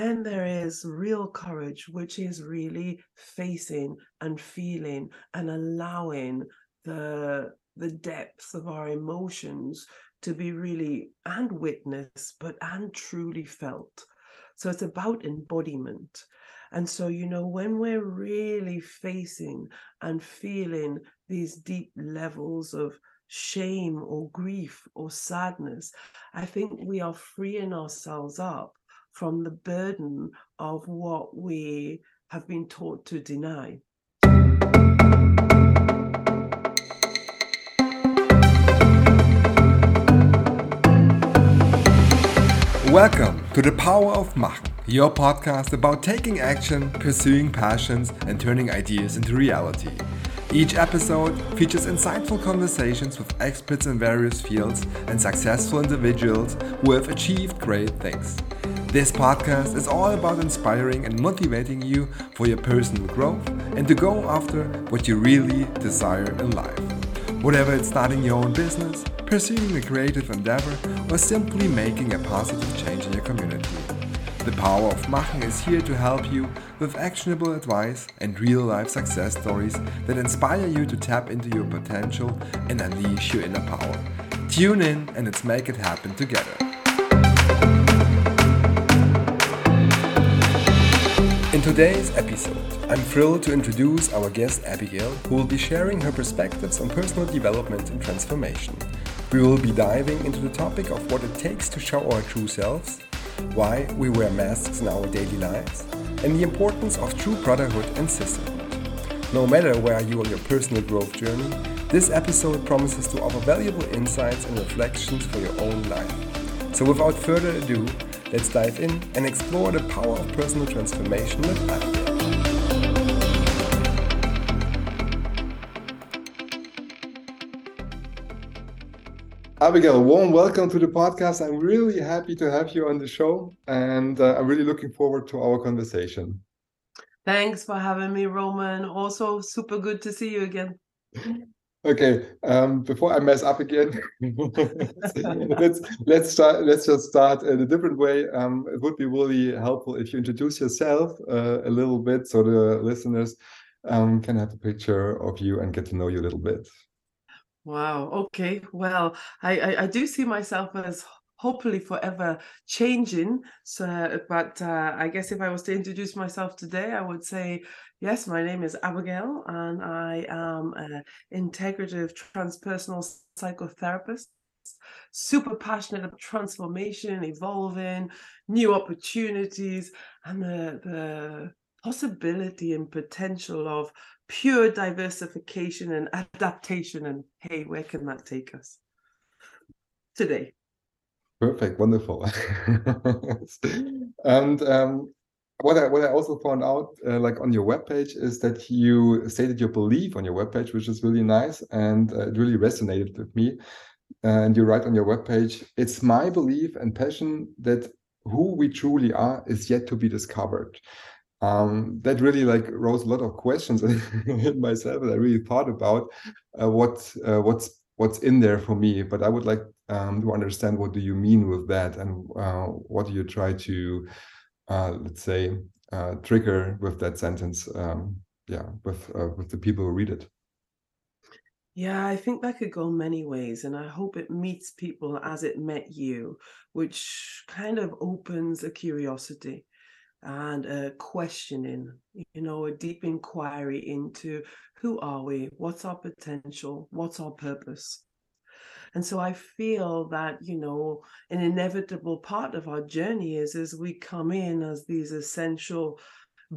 then there is real courage, which is really facing and feeling and allowing the the depths of our emotions to be really and witnessed, but and truly felt. So it's about embodiment. And so, you know, when we're really facing and feeling these deep levels of shame or grief or sadness, I think we are freeing ourselves up from the burden of what we have been taught to deny. Welcome to The Power of Machen, your podcast about taking action, pursuing passions, and turning ideas into reality. Each episode features insightful conversations with experts in various fields and successful individuals who have achieved great things. This podcast is all about inspiring and motivating you for your personal growth and to go after what you really desire in life. Whatever it's starting your own business, pursuing a creative endeavor, or simply making a positive change in your community. The Power of Machen is here to help you with actionable advice and real life success stories that inspire you to tap into your potential and unleash your inner power. Tune in and let's make it happen together. In today's episode, I'm thrilled to introduce our guest Abigail, who will be sharing her perspectives on personal development and transformation. We will be diving into the topic of what it takes to show our true selves, why we wear masks in our daily lives, and the importance of true brotherhood and sisterhood. No matter where you are on your personal growth journey, this episode promises to offer valuable insights and reflections for your own life. So without further ado, let's dive in and explore the power of personal transformation with Abigail. Abigail, warm welcome to the podcast. I'm really happy to have you on the show, and uh, I'm really looking forward to our conversation. Thanks for having me, Roman. Also, super good to see you again. Okay, um, before I mess up again, let's let's start. Let's just start in a different way. Um, it would be really helpful if you introduce yourself uh, a little bit, so the listeners um, can have a picture of you and get to know you a little bit. Wow. Okay. Well, I, I, I do see myself as hopefully forever changing. So, but uh, I guess if I was to introduce myself today, I would say, yes, my name is Abigail, and I am an integrative transpersonal psychotherapist. Super passionate about transformation, evolving, new opportunities, and the the possibility and potential of pure diversification and adaptation. And hey, where can that take us today? Perfect, wonderful. and um, what I what I also found out, uh, like on your webpage, is that you stated your belief on your webpage, which is really nice, and uh, it really resonated with me. And you write on your webpage, "It's my belief and passion that who we truly are is yet to be discovered." um, that really like rose a lot of questions in myself and i really thought about uh, what uh, what's what's in there for me but i would like um, to understand what do you mean with that and uh, what do you try to uh, let's say uh, trigger with that sentence um, yeah with uh, with the people who read it yeah, I think that could go many ways, and I hope it meets people as it met you, which kind of opens a curiosity and a questioning, you know, a deep inquiry into who are we, what's our potential, what's our purpose. And so I feel that, you know, an inevitable part of our journey is as we come in as these essential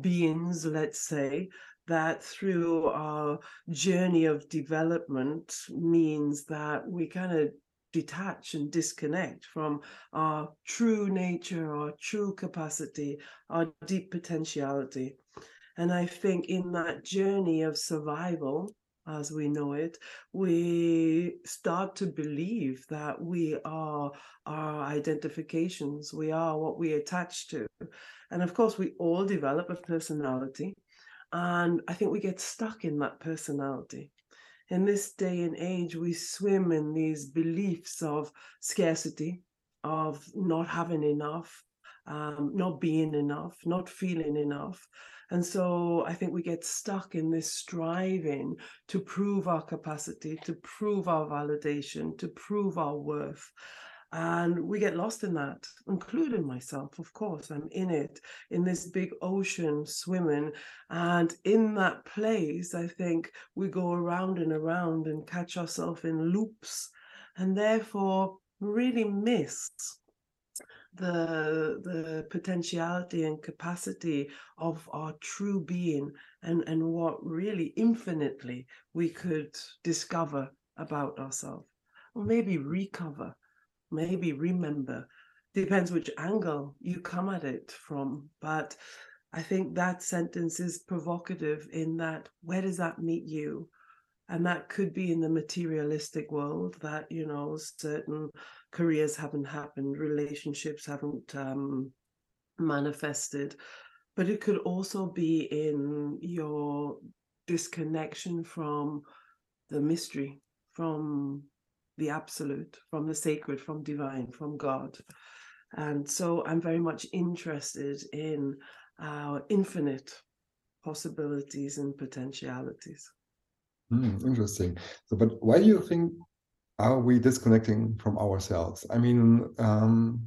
beings, let's say, that through our journey of development means that we kind of detach and disconnect from our true nature, our true capacity, our deep potentiality. And I think in that journey of survival, as we know it, we start to believe that we are our identifications, we are what we attach to. And of course, we all develop a personality. And I think we get stuck in that personality in this day and age, we swim in these beliefs of scarcity, of not having enough, um, not being enough, not feeling enough. And so I think we get stuck in this striving to prove our capacity, to prove our validation, to prove our worth. And we get lost in that, including myself, of course. I'm in it, in this big ocean swimming. And in that place, I think we go around and around and catch ourselves in loops and therefore really miss the the potentiality and capacity of our true being and and what really infinitely we could discover about ourselves or maybe recover maybe remember. Depends which angle you come at it from but i think that sentence is provocative in that where does that meet you? And that could be in the materialistic world that you know certain careers haven't happened relationships haven't um, manifested but it could also be in your disconnection from the mystery from the absolute, from the sacred, from divine, from God. And so I'm very much interested in our infinite possibilities and potentialities. Mm, interesting. So, but why do you think are we disconnecting from ourselves? I mean, um,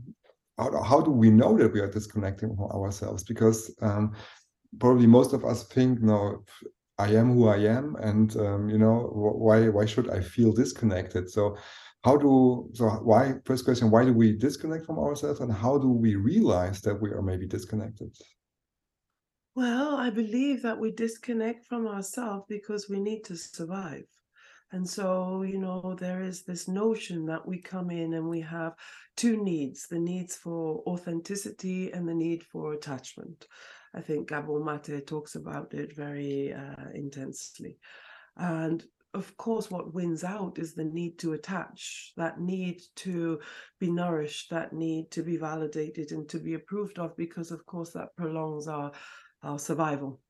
how, how do we know that we are disconnecting from ourselves? Because um, probably most of us think, no, I am who I am, and um, you know why why should I feel disconnected? So how do so why first question why do we disconnect from ourselves, and how do we realize that we are maybe disconnected? Well, I believe that we disconnect from ourselves because we need to survive. And so, you know, there is this notion that we come in and we have two needs the needs for authenticity and the need for attachment. I think Gabor Mate talks about it very uh, intensely. And of course, what wins out is the need to attach, that need to be nourished, that need to be validated and to be approved of, because of course that prolongs our, our survival.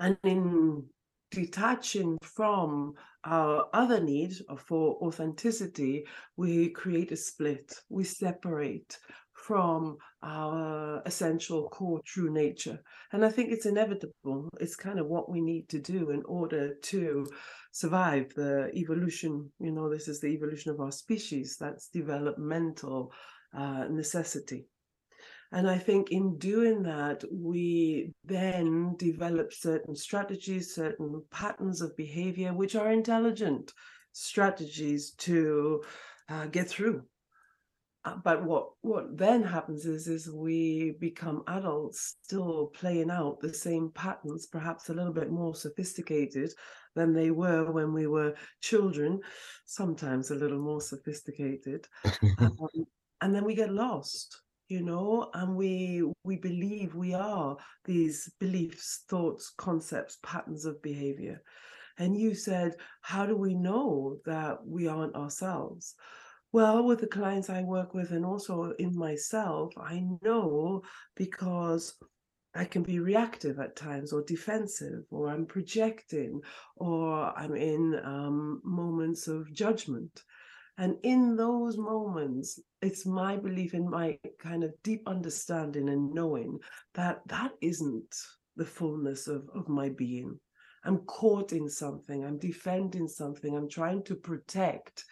And in detaching from our other need for authenticity, we create a split, we separate, from our essential core true nature. And I think it's inevitable. It's kind of what we need to do in order to survive the evolution. You know, this is the evolution of our species, that's developmental uh, necessity. And I think in doing that, we then develop certain strategies, certain patterns of behavior, which are intelligent strategies to uh, get through. Uh, but what what then happens is is we become adults still playing out the same patterns perhaps a little bit more sophisticated than they were when we were children sometimes a little more sophisticated. Um, and then we get lost you know and we we believe we are these beliefs thoughts concepts patterns of behavior and you said how do we know that we aren't ourselves well, with the clients I work with and also in myself, I know because I can be reactive at times or defensive, or I'm projecting, or I'm in um, moments of judgment. And in those moments, it's my belief in my kind of deep understanding and knowing that that isn't the fullness of, of my being. I'm caught in something, I'm defending something, I'm trying to protect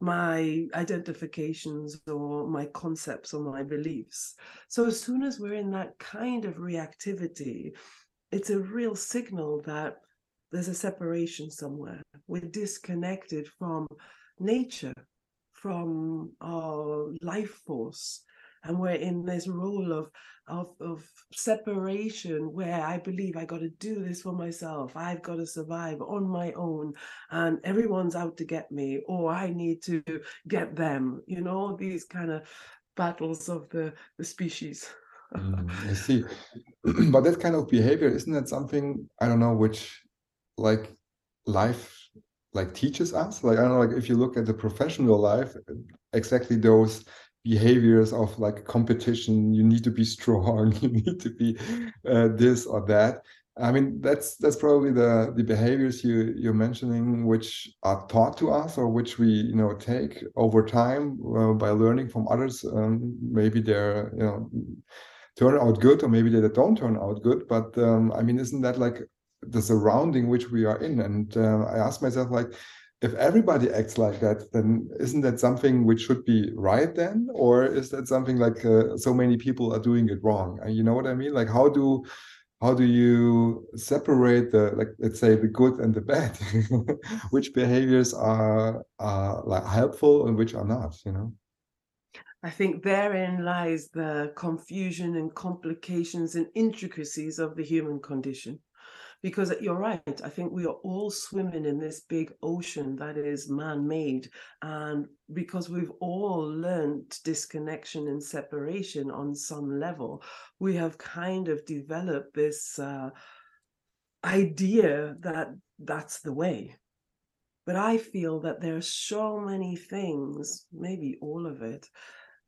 my identifications or my concepts or my beliefs. So as soon as we're in that kind of reactivity, it's a real signal that there's a separation somewhere. We're disconnected from nature, from our life force and we're in this role of of of separation where I believe I got to do this for myself. I've got to survive on my own, and everyone's out to get me, or I need to get them. You know, these kind of battles of the the species. mm, I see, but that kind of behavior isn't that something I don't know which like life like teaches us like i don't know like if you look at the professional life exactly those behaviors of like competition you need to be strong you need to be uh, this or that I mean, that's that's probably the the behaviors you you're mentioning, which are taught to us or which we you know take over time uh, by learning from others. Um, maybe they're you know turn out good, or maybe they don't turn out good. But um, I mean, isn't that like the surrounding which we are in? And uh, I ask myself, like, if everybody acts like that, then isn't that something which should be right then, or is that something like uh, so many people are doing it wrong? And you know what I mean? Like, how do how do you separate the like let's say the good and the bad which behaviors are are like helpful and which are not you know i think therein lies the confusion and complications and intricacies of the human condition because you're right i think we are all swimming in this big ocean that is man-made and because we've all learned disconnection and separation on some level we have kind of developed this uh, idea that that's the way. But i feel that there are so many things maybe all of it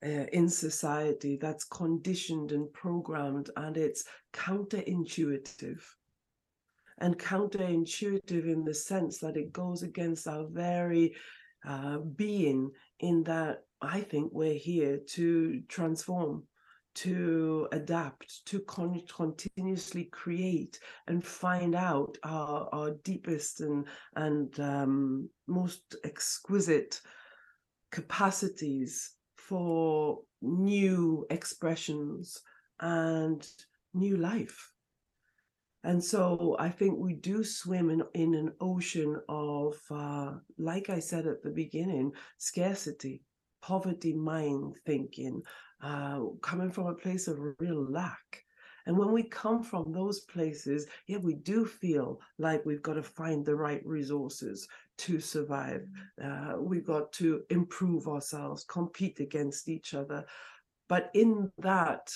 uh, in society that's conditioned and programmed and it's counterintuitive and counterintuitive in the sense that it goes against our very uh, being, in that I think we're here to transform, to adapt, to con- continuously create and find out our, our deepest and, and um, most exquisite capacities for new expressions and new life. And so I think we do swim in, in an ocean of, uh, like I said at the beginning, scarcity, poverty mind thinking, uh, coming from a place of real lack. And when we come from those places, yeah, we do feel like we've got to find the right resources to survive. Uh, we've got to improve ourselves, compete against each other. But in that,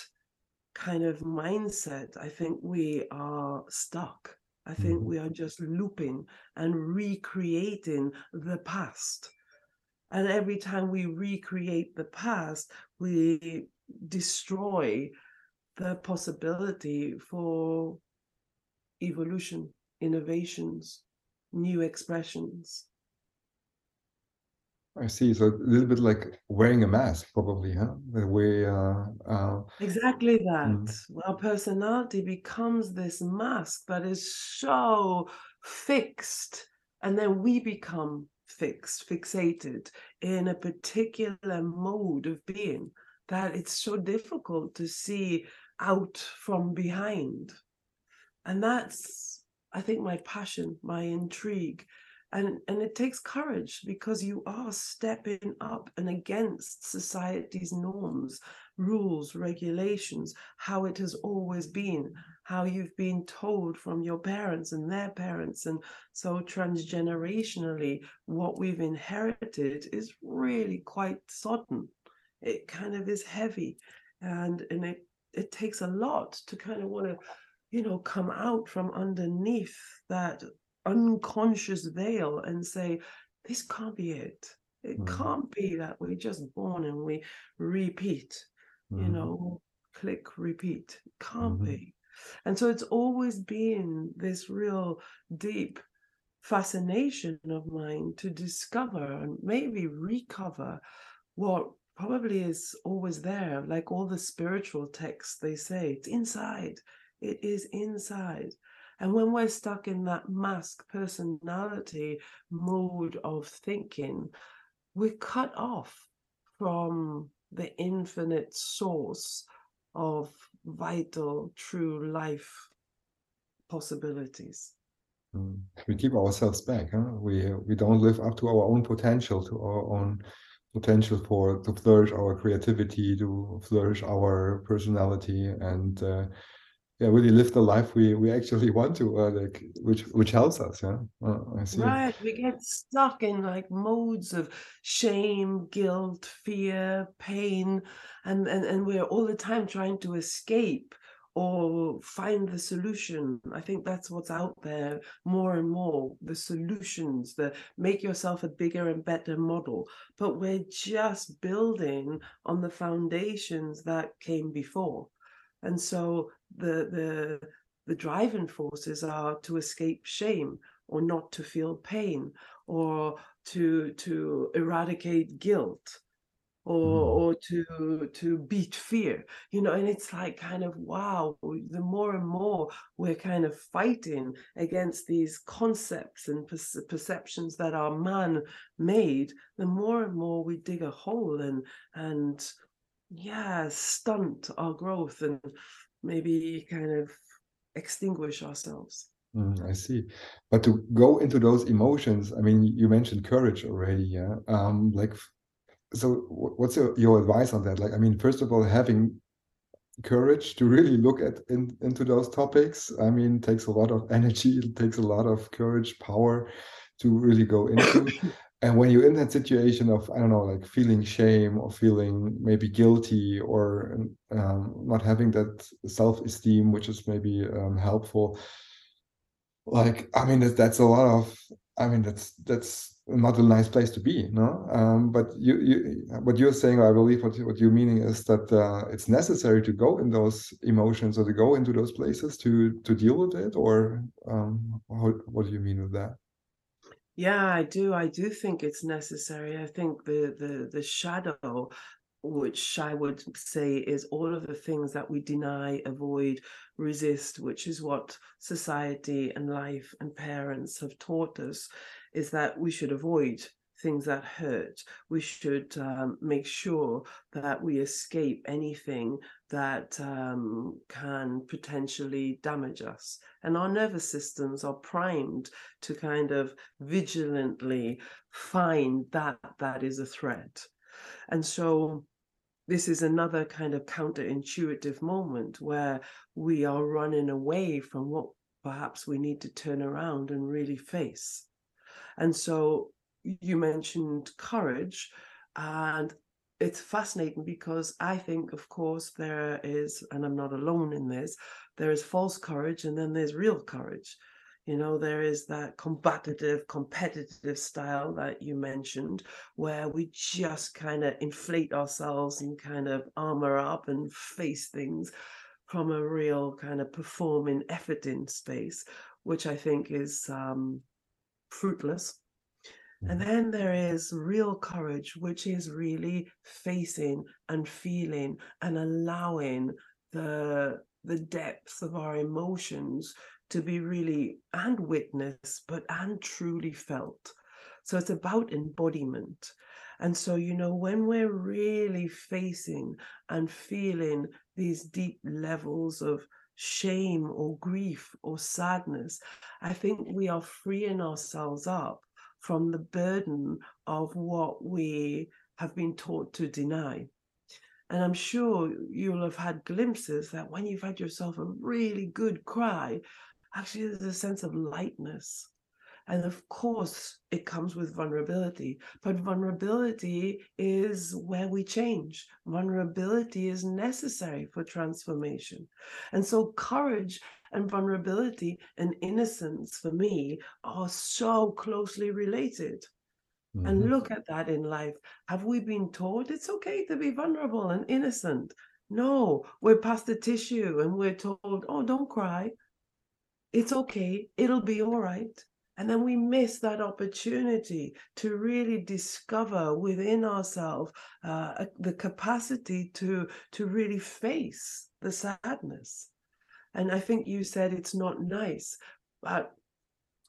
kind of mindset, I think we are stuck. I think mm-hmm. we are just looping and recreating the past. And every time we recreate the past, we destroy the possibility for evolution, innovations, new expressions. I see. So a little bit like wearing a mask, probably, huh? The way. Uh, uh, exactly that. Mm. Our personality becomes this mask that is so fixed, and then we become fixed, fixated in a particular mode of being that it's so difficult to see out from behind. And that's, I think, my passion, my intrigue and and it takes courage because you are stepping up and against society's norms rules regulations how it has always been how you've been told from your parents and their parents and so transgenerationally what we've inherited is really quite sodden. It kind of is heavy and and it it takes a lot to kind of want to you know come out from underneath that unconscious veil and say, this can't be it. It mm. can't be that we're just born and we repeat, mm. you mm-hmm. know, click, repeat. It can't mm-hmm. be. And so it's always been this real deep fascination of mine to discover and maybe recover what probably is always there, like all the spiritual texts they say, it's inside. It is inside. And when we're stuck in that mask personality mode of thinking, we're cut off from the infinite source of vital, true life possibilities. Mm. We keep ourselves back. Huh? We we don't live up to our own potential, to our own potential for to flourish our creativity, to flourish our personality, and uh, yeah really live the life we we actually want to uh, like which which helps us yeah. I see. right we get stuck in like modes of shame guilt fear pain and and, and we're all the time trying to escape or find the solution. I think that's what's out there more and more the solutions the make yourself a bigger and better model. But we're just building on the foundations that came before. And so the the the driving forces are to escape shame or not to feel pain or to to eradicate guilt or Mm. or to to beat fear you know and it's like kind of wow the more and more we're kind of fighting against these concepts and perce- perceptions that are man made the more and more we dig a hole and and yeah stunt our growth and maybe kind of extinguish ourselves Mm, I see. But to go into those emotions, I mean, you mentioned courage already, yeah. Um, like, so what's your, your advice on that? Like, I mean, first of all, having courage to really look at in, into those topics, I mean, takes a lot of energy, it takes a lot of courage, power to really go into. And when you're in that situation of, I don't know, like feeling shame or feeling maybe guilty or um, not having that self-esteem, which is maybe um, helpful, like i mean that's, that's a lot of i mean that's that's not a nice place to be no? Um, but you, you what you're saying i believe what, what you're meaning is that uh, it's necessary to go in those emotions or to go into those places to to deal with it or um, how, what do you mean with that Yeah, I do. I do think it's necessary. I think the the the shadow, which I would say is all of the things that we deny, avoid, resist, which is what society and life and parents have taught us, is that we should avoid things that hurt. We should um, make sure that we escape anything that um, can potentially damage us. And our nervous systems are primed to kind of vigilantly find that that is a threat. And so this is another kind of counterintuitive moment where we are running away from what perhaps we need to turn around and really face. And so you mentioned courage, and it's fascinating because I think, of course, there is, and I'm not alone in this, there is false courage and then there's real courage. You know, there is that combative, competitive style that you mentioned, where we just kind of inflate ourselves and kind of armor up and face things from a real kind of performing, effort in space, which I think is um, fruitless. And Mhm. then there is real courage, which is really facing and feeling and allowing the the depth of our emotions to be really and witnessed, but and truly felt. So it's about embodiment. And so, you know, when we're really facing and feeling these deep levels of shame or grief or sadness, I think we are freeing ourselves up from the burden of what we have been taught to deny. And I'm sure you'll have had glimpses that when you've had yourself a really good cry, actually there's a sense of lightness. And of course, it comes with vulnerability, but vulnerability is where we change. Vulnerability is necessary for transformation. And so, courage and vulnerability and innocence for me are so closely related. And Mhm. look at that in life. Have we been taught it's okay to be vulnerable and innocent? No, we're passed the tissue and we're told, oh, don't cry. It's okay. It'll be all right. And then we miss that opportunity to really discover within ourselves uh, the capacity to to really face the sadness. And I think you said it's not nice, but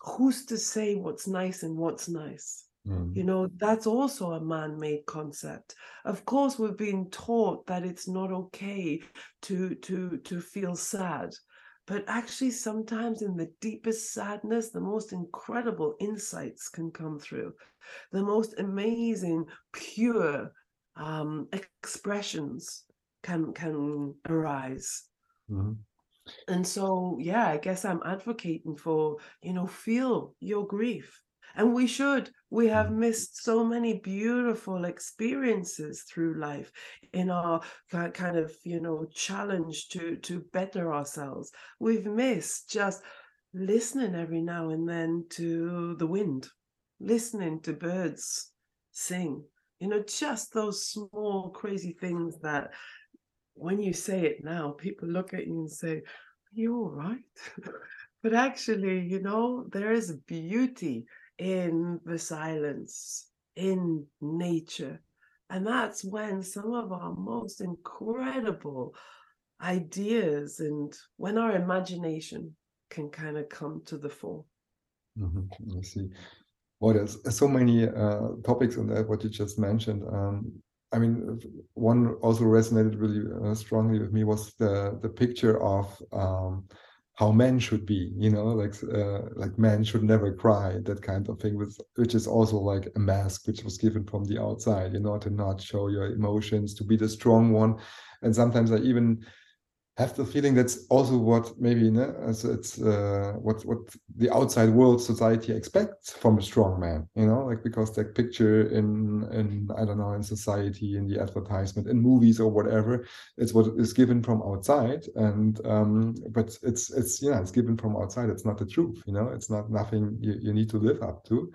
who's to say what's nice and what's nice? Mhm. You know, that's also a man made concept. Of course, we've been taught that it's not okay to, to, to feel sad. But actually, sometimes in the deepest sadness, the most incredible insights can come through. The most amazing, pure um, expressions can can arise Mhm. And so yeah i guess i'm advocating for you know feel your grief and we should we have Mhm. missed so many beautiful experiences through life in our kind of you know challenge to to better ourselves we've missed just listening every now and then to the wind listening to birds sing you know just those small crazy things that when you say it now people look at you and say Are you're right. but actually, you know, there is beauty in the silence, in nature. And that's when some of our most incredible ideas and when our imagination can kind of come to the fore. Mm-hmm. I see. Well, there's so many uh, topics in that what you just mentioned. Um, I mean, one also resonated really uh, strongly with me was the the picture of um, how men should be. You know, like uh, like men should never cry, that kind of thing, with, which is also like a mask which was given from the outside. You know, to not show your emotions, to be the strong one, and sometimes I even have the feeling that's also what maybe know, it's uh, what what the outside world society expects from a strong man you know like because that picture in in i don't know in society in the advertisement in movies or whatever it's what is given from outside. And um but it's it's yeah it's given from outside. It's not the truth you know. It's not nothing you, you need to live up to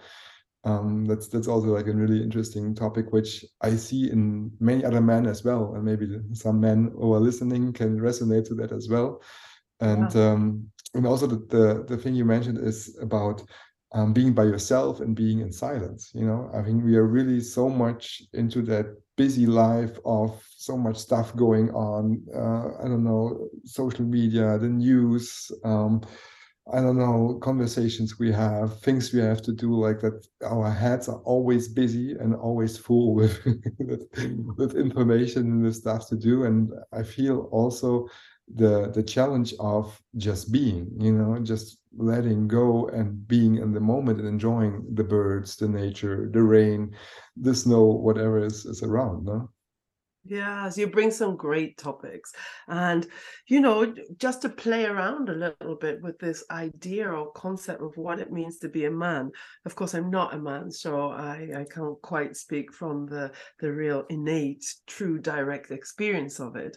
um, that's that's also like a really interesting topic which i see in many other men as well and maybe some men who are listening can resonate to that as well. And um, and also the, the, the thing you mentioned is about um, being by yourself and being in silence you know? I think we are really so much into that busy life of so much stuff going on uh, i don't know social media the news um, I don't know, conversations we have, things we have to do, like that. Our heads are always busy and always full with with, with information and the stuff to do. And I feel also the the challenge of just being, you know, just letting go and being in the moment and enjoying the birds, the nature, the rain, the snow, whatever is is around. No. Yes, you bring some great topics. And, you know, just to play around a little bit with this idea or concept of what it means to be a man. Of course, I'm not a man, so I, I can't quite speak from the, the real innate, true, direct experience of it.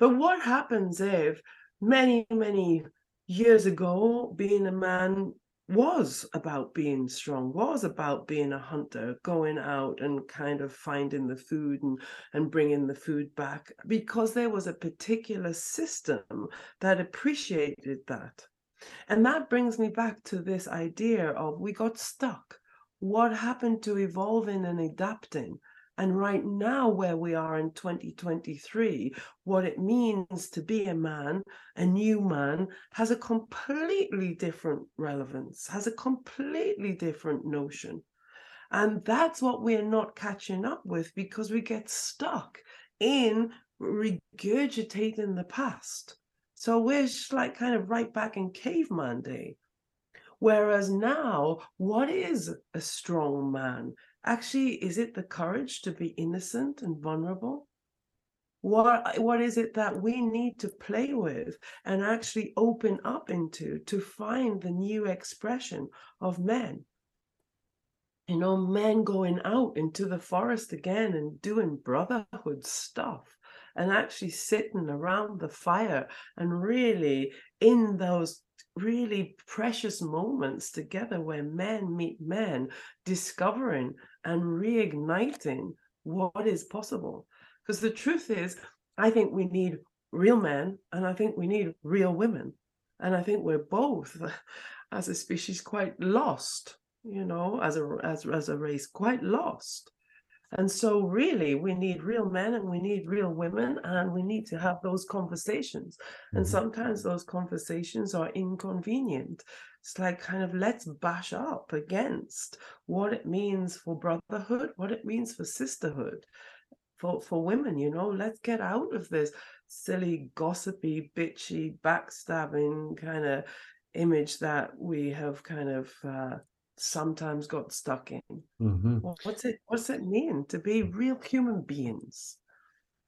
But what happens if many, many years ago, being a man was about being strong, was about being a hunter, going out and kind of finding the food and, and bringing the food back, because there was a particular system that appreciated that. And that brings me back to this idea of we got stuck. What happened to evolving and adapting? And right now, where we are in 2023, what it means to be a man, a new man, has a completely different relevance, has a completely different notion. And that's what we're not catching up with because we get stuck in regurgitating the past. So we're just like kind of right back in caveman day. Whereas now, what is a strong man? Actually, is it the courage to be innocent and vulnerable? What, what is it that we need to play with and actually open up into to find the new expression of men? You know, men going out into the forest again and doing brotherhood stuff and actually sitting around the fire and really in those really precious moments together where men meet men, discovering and reigniting what is possible. Because the truth is, I think we need real men and I think we need real women. And I think we're both, as a species, quite lost, you know, as a as, as a race, quite lost. And so, really, we need real men and we need real women, and we need to have those conversations. Mm-hmm. And sometimes those conversations are inconvenient. It's like kind of let's bash up against what it means for brotherhood, what it means for sisterhood, for, for women, you know, let's get out of this silly, gossipy, bitchy, backstabbing kind of image that we have kind of uh, sometimes got stuck in. Mm-hmm. what's it? What's it mean to be real human beings?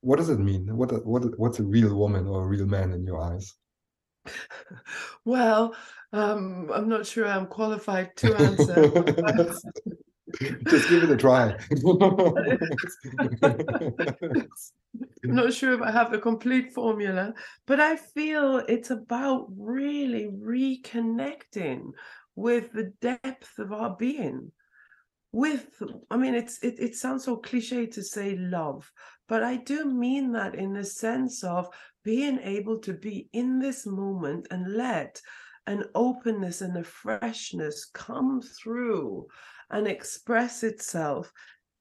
What does it mean? What what what's a real woman or a real man in your eyes? well, um, I'm not sure I'm qualified to answer. Just give it a try. I'm not sure if I have the complete formula, but I feel it's about really reconnecting with the depth of our being with i mean it's it, it sounds so cliche to say love but i do mean that in the sense of being able to be in this moment and let an openness and a freshness come through and express itself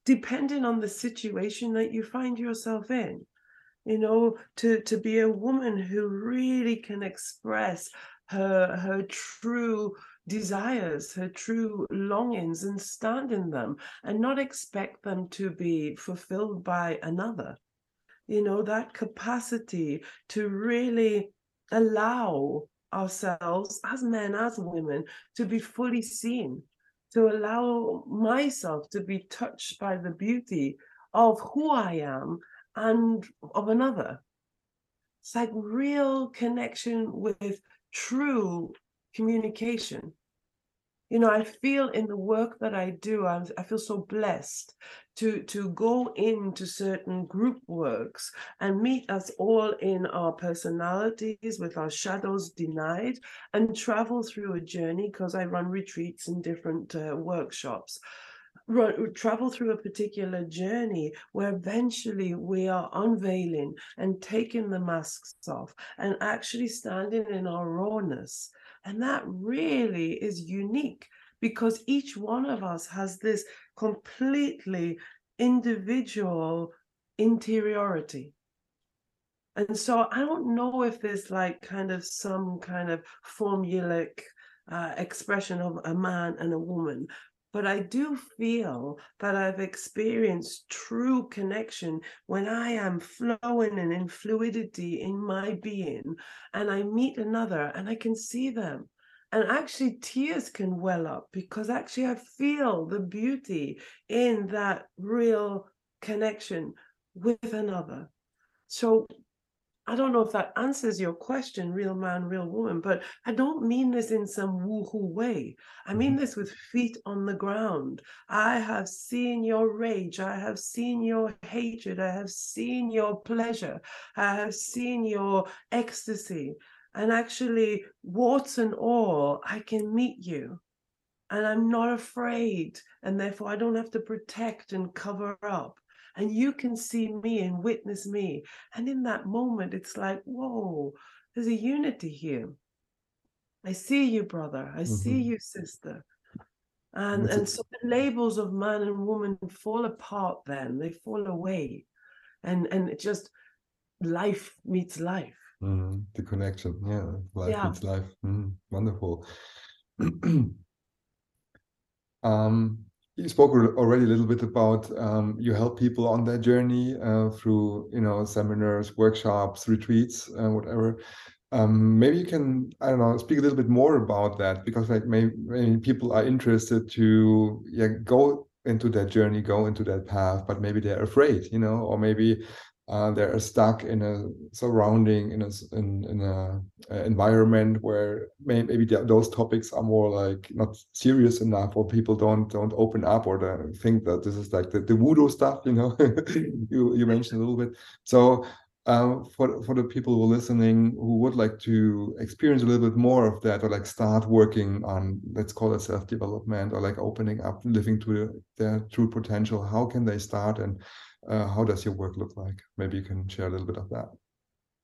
depending on the situation that you find yourself in. You know to to be a woman who really can express her her true desires her true longings and stand in them and not expect them to be fulfilled by another you know that capacity to really allow ourselves as men as women to be fully seen to allow myself to be touched by the beauty of who I am and of another. It's like real connection with true communication you know i feel in the work that i do I'm, i feel so blessed to to go into certain group works and meet us all in our personalities with our shadows denied and travel through a journey because i run retreats and different uh, workshops. Run, travel through a particular journey where eventually we are unveiling and taking the masks off and actually standing in our rawness and that really is unique because each one of us has this completely individual interiority. And so I don't know if there's like kind of some kind of formulaic uh, expression of a man and a woman, but I do feel that I've experienced true connection when I am flowing and in fluidity in my being, and I meet another and I can see them. And actually, tears can well up because actually, I feel the beauty in that real connection with another. So, I don't know if that answers your question, real man, real woman, but I don't mean this in some woohoo way. I mean mm-hmm. this with feet on the ground. I have seen your rage. I have seen your hatred. I have seen your pleasure. I have seen your ecstasy. And actually, warts and all, I can meet you. And I'm not afraid. And therefore, I don't have to protect and cover up and you can see me and witness me. And in that moment, it's like, whoa, there's a unity here. I see you, brother. I mm-hmm. see you, sister. And and so the labels of man and woman fall apart then, they fall away. And and it just life meets life. Mm, the connection, yeah, life yeah. meets life. Mm, wonderful. um, you spoke already a little bit about um, you help people on their journey uh, through you know seminars workshops retreats uh, whatever. Um, maybe you can i don't know speak a little bit more about that because like maybe, maybe people are interested to yeah go into that journey go into that path but maybe they're afraid you know or maybe uh, they're stuck in a surrounding in a in, in a, a environment where may, maybe those topics are more like not serious enough or people don't don't open up or think that this is like the, the voodoo stuff you know? You you mentioned a little bit. So uh, for for the people who are listening who would like to experience a little bit more of that or like start working on let's call it self development or like opening up living to their true potential how can they start and uh, how does your work look like? Maybe you can share a little bit of that.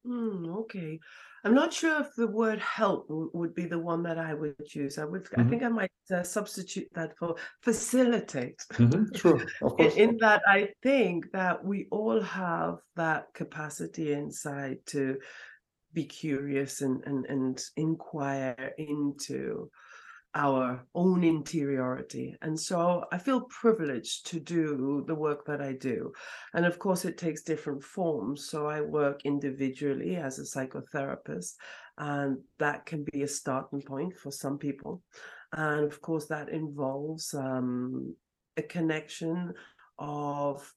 Mm, okay. I'm not sure if the word help would be the one that I would use. I would, mm-hmm. I think I might uh, substitute that for facilitate. Mm-hmm. Sure, of course. in, in that I think that we all have that capacity inside to be curious and and, and inquire into our own interiority. And so I feel privileged to do the work that I do. And of course, it takes different forms. So I work individually as a psychotherapist, and that can be a starting point for some people. And of course, that involves um, a connection of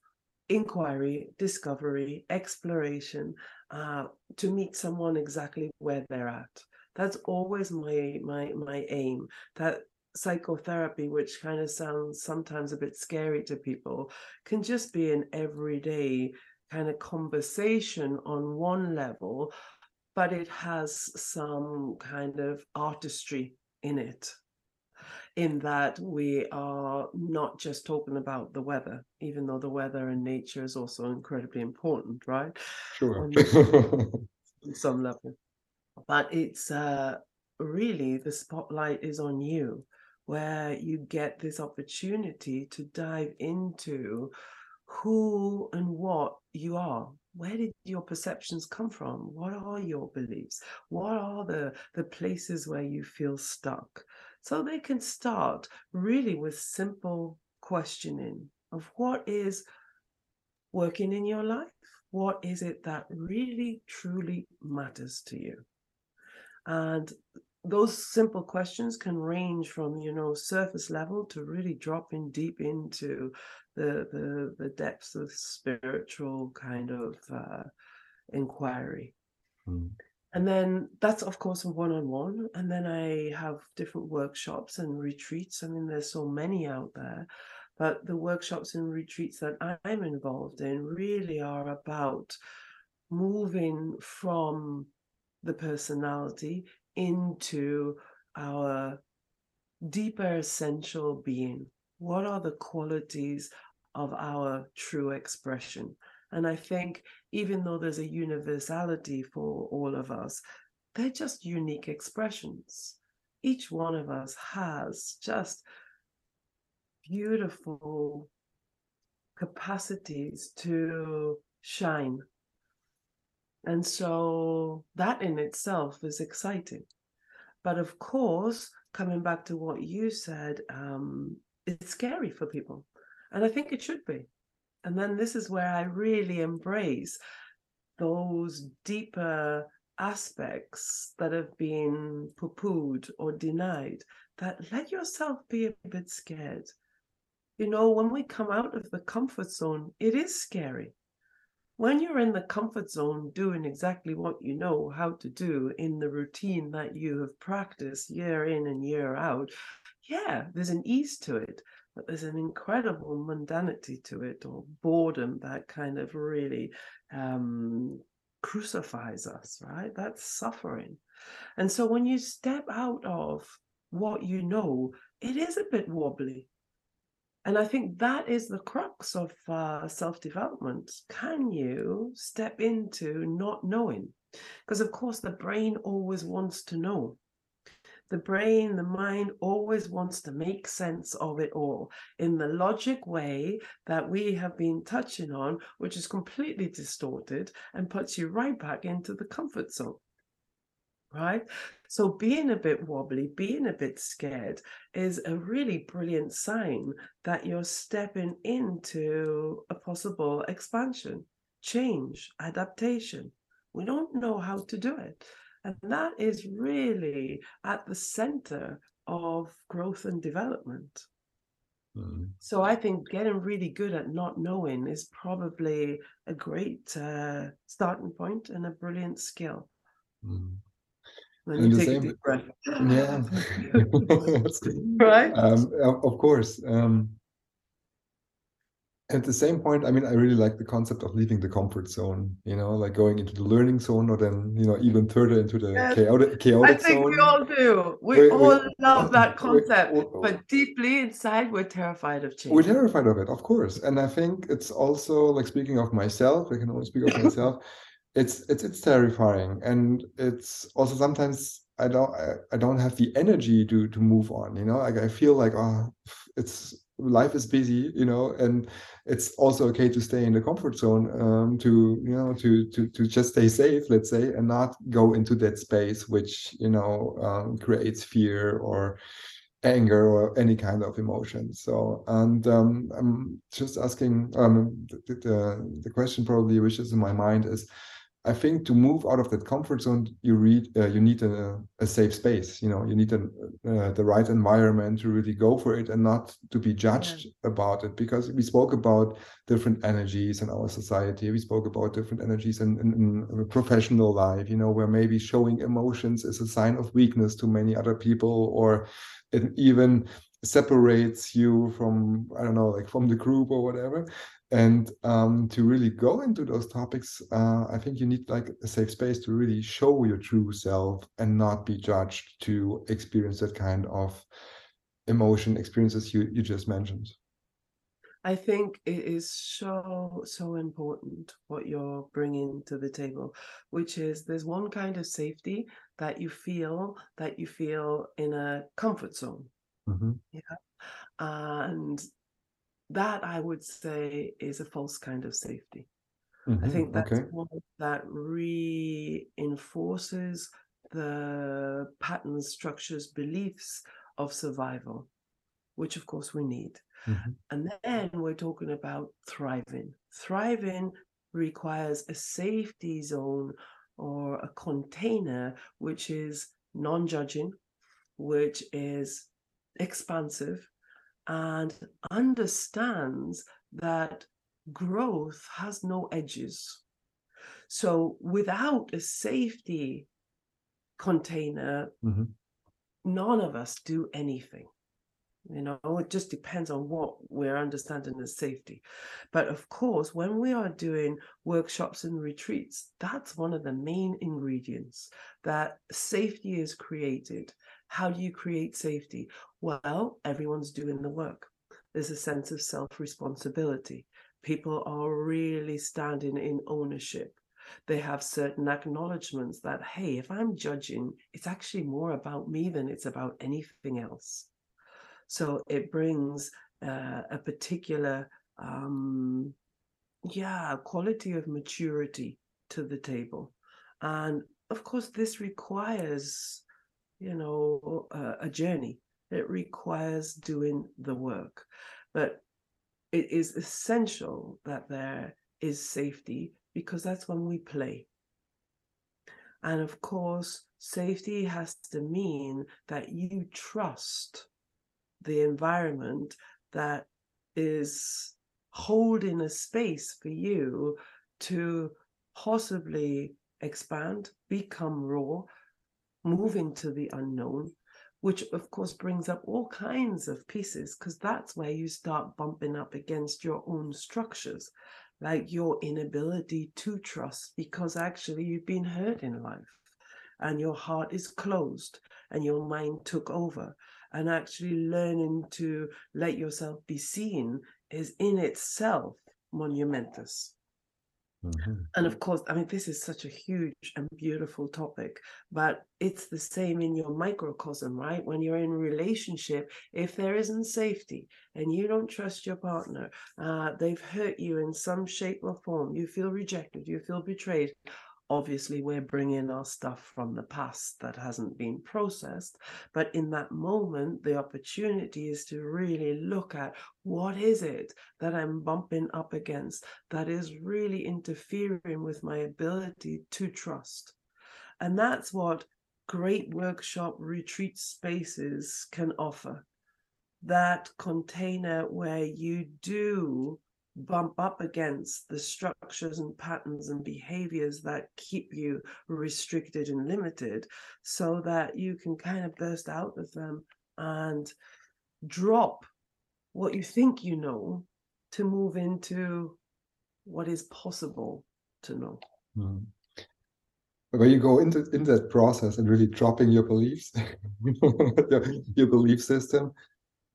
inquiry, discovery, exploration uh, to meet someone exactly where they're at that's always my my my aim that psychotherapy which kind of sounds sometimes a bit scary to people can just be an everyday kind of conversation on one level but it has some kind of artistry in it in that we are not just talking about the weather, even though the weather and nature is also incredibly important, right? Sure. on some level. But it's uh, really the spotlight is on you, where you get this opportunity to dive into who and what you are. Where did your perceptions come from? What are your beliefs? What are the, the places where you feel stuck? So they can start really with simple questioning of what is working in your life? What is it that really, truly matters to you? And those simple questions can range from you know surface level to really dropping deep into the the, the depths of spiritual kind of uh, inquiry. Mm. and then that's of course a one-on-one. And then i have different workshops and retreats. I mean there's so many out there. But the workshops and retreats that i'm involved in really are about moving from the personality into our deeper essential being. What are the qualities of our true expression? And I think even though there's a universality for all of us, they're just unique expressions. Each one of us has just beautiful capacities to shine and so that in itself is exciting. But of course, coming back to what you said, um, it's scary for people. And I think it should be. And then this is where I really embrace those deeper aspects that have been poo pooed or denied, that let yourself be a bit scared. You know, when we come out of the comfort zone, it is scary when you're in the comfort zone doing exactly what you know how to do in the routine that you have practiced year in and year out, yeah, there's an ease to it, but there's an incredible mundanity to it or boredom that kind of really um, crucifies us, right? That's suffering. And so when you step out of what you know, it is a bit wobbly. And I think that is the crux of uh, self development. Can you step into not knowing? Because, of course, the brain always wants to know. The brain, the mind always wants to make sense of it all in the logic way that we have been touching on, which is completely distorted and puts you right back into the comfort zone right? So being a bit wobbly, being a bit scared is a really brilliant sign that you're stepping into a possible expansion, change, adaptation. We don't know how to do it. And that is really at the center of growth and development. Mm-hmm. So I think getting really good at not knowing is probably a great uh, starting point and a brilliant skill. Mm-hmm. When you take same, a deep breath. Yeah. right. Um, of course. Um, at the same point, I mean, I really like the concept of leaving the comfort zone, you know, like going into the learning zone or then, you know, even further into the yes. chaotic, chaotic I think zone. we all do. We, we all we, love that concept, we, but deeply inside, we're terrified of change. We're terrified of it, of course. And I think it's also like speaking of myself, I can only speak of myself it's it's it's terrifying. And it's also sometimes i don't I, I, don't have the energy to to move on you know? Like i feel like oh it's life is busy you know? And it's also okay to stay in the comfort zone um to you know to to to just stay safe let's say and not go into that space which you know um, creates fear or anger or any kind of emotion. So and um, i'm just asking um the, the, the question probably which is in my mind is I think to move out of that comfort zone, you read uh, you need a, a, safe space. You know, you need a, uh, the right environment to really go for it and not to be judged yeah. about it. Because we spoke about different energies in our society. We spoke about different energies in, in, in professional life. You know, where maybe showing emotions is a sign of weakness to many other people, or it even separates you from I don't know, like from the group or whatever and um, to really go into those topics uh, i think you need like a safe space to really show your true self and not be judged to experience that kind of emotion experiences you, you just mentioned I think it is so, so important what you're bringing to the table, which is there's one kind of safety that you feel that you feel in a comfort zone. hmm Yeah. And that I would say is a false kind of safety. I hmm think that's Okay. one that reinforces the patterns, structures, beliefs of survival, which of course we need. hmm And then we're talking about thriving. Thriving requires a safety zone or a container which is non judging, which is expansive, and understands that growth has no edges. So without a safety container, hmm none of us do anything. You know, it just depends on what we're understanding as safety. But of course, when we are doing workshops and retreats, that's one of the main ingredients that safety is created. How do you create safety? Well, everyone's doing the work. There's a sense of self responsibility. People are really standing in ownership. They have certain acknowledgements that, hey, if I'm judging, it's actually more about me than it's about anything else. So it brings uh, a particular, um, yeah, quality of maturity to the table. And of course, this requires, you know, a, a journey. It requires doing the work. But it is essential that there is safety because that's when we play. And of course, safety has to mean that you trust the environment that is holding a space for you to possibly expand, become raw, move to the unknown, which of course brings up all kinds of pieces because that's where you start bumping up against your own structures, like your inability to trust because actually you've been hurt in life and your heart is closed and your mind took over and actually learning to let yourself be seen is in itself monumentous. Hmm And of course, I mean, this is such a huge and beautiful topic, but it's the same in your microcosm, right? When you're in a relationship, if there isn't safety and you don't trust your partner, uh, they've hurt you in some shape or form, you feel rejected, you feel betrayed. Obviously, we're bringing our stuff from the past that hasn't been processed. But in that moment, the opportunity is to really look at what is it that I'm bumping up against that is really interfering with my ability to trust. And that's what great workshop retreat spaces can offer that container where you do bump up against the structures and patterns and behaviors that keep you restricted and limited so that you can kind of burst out of them and drop what you think you know to move into what is possible to know. Mhm. When you go into in that process and really dropping your beliefs, your, your belief system,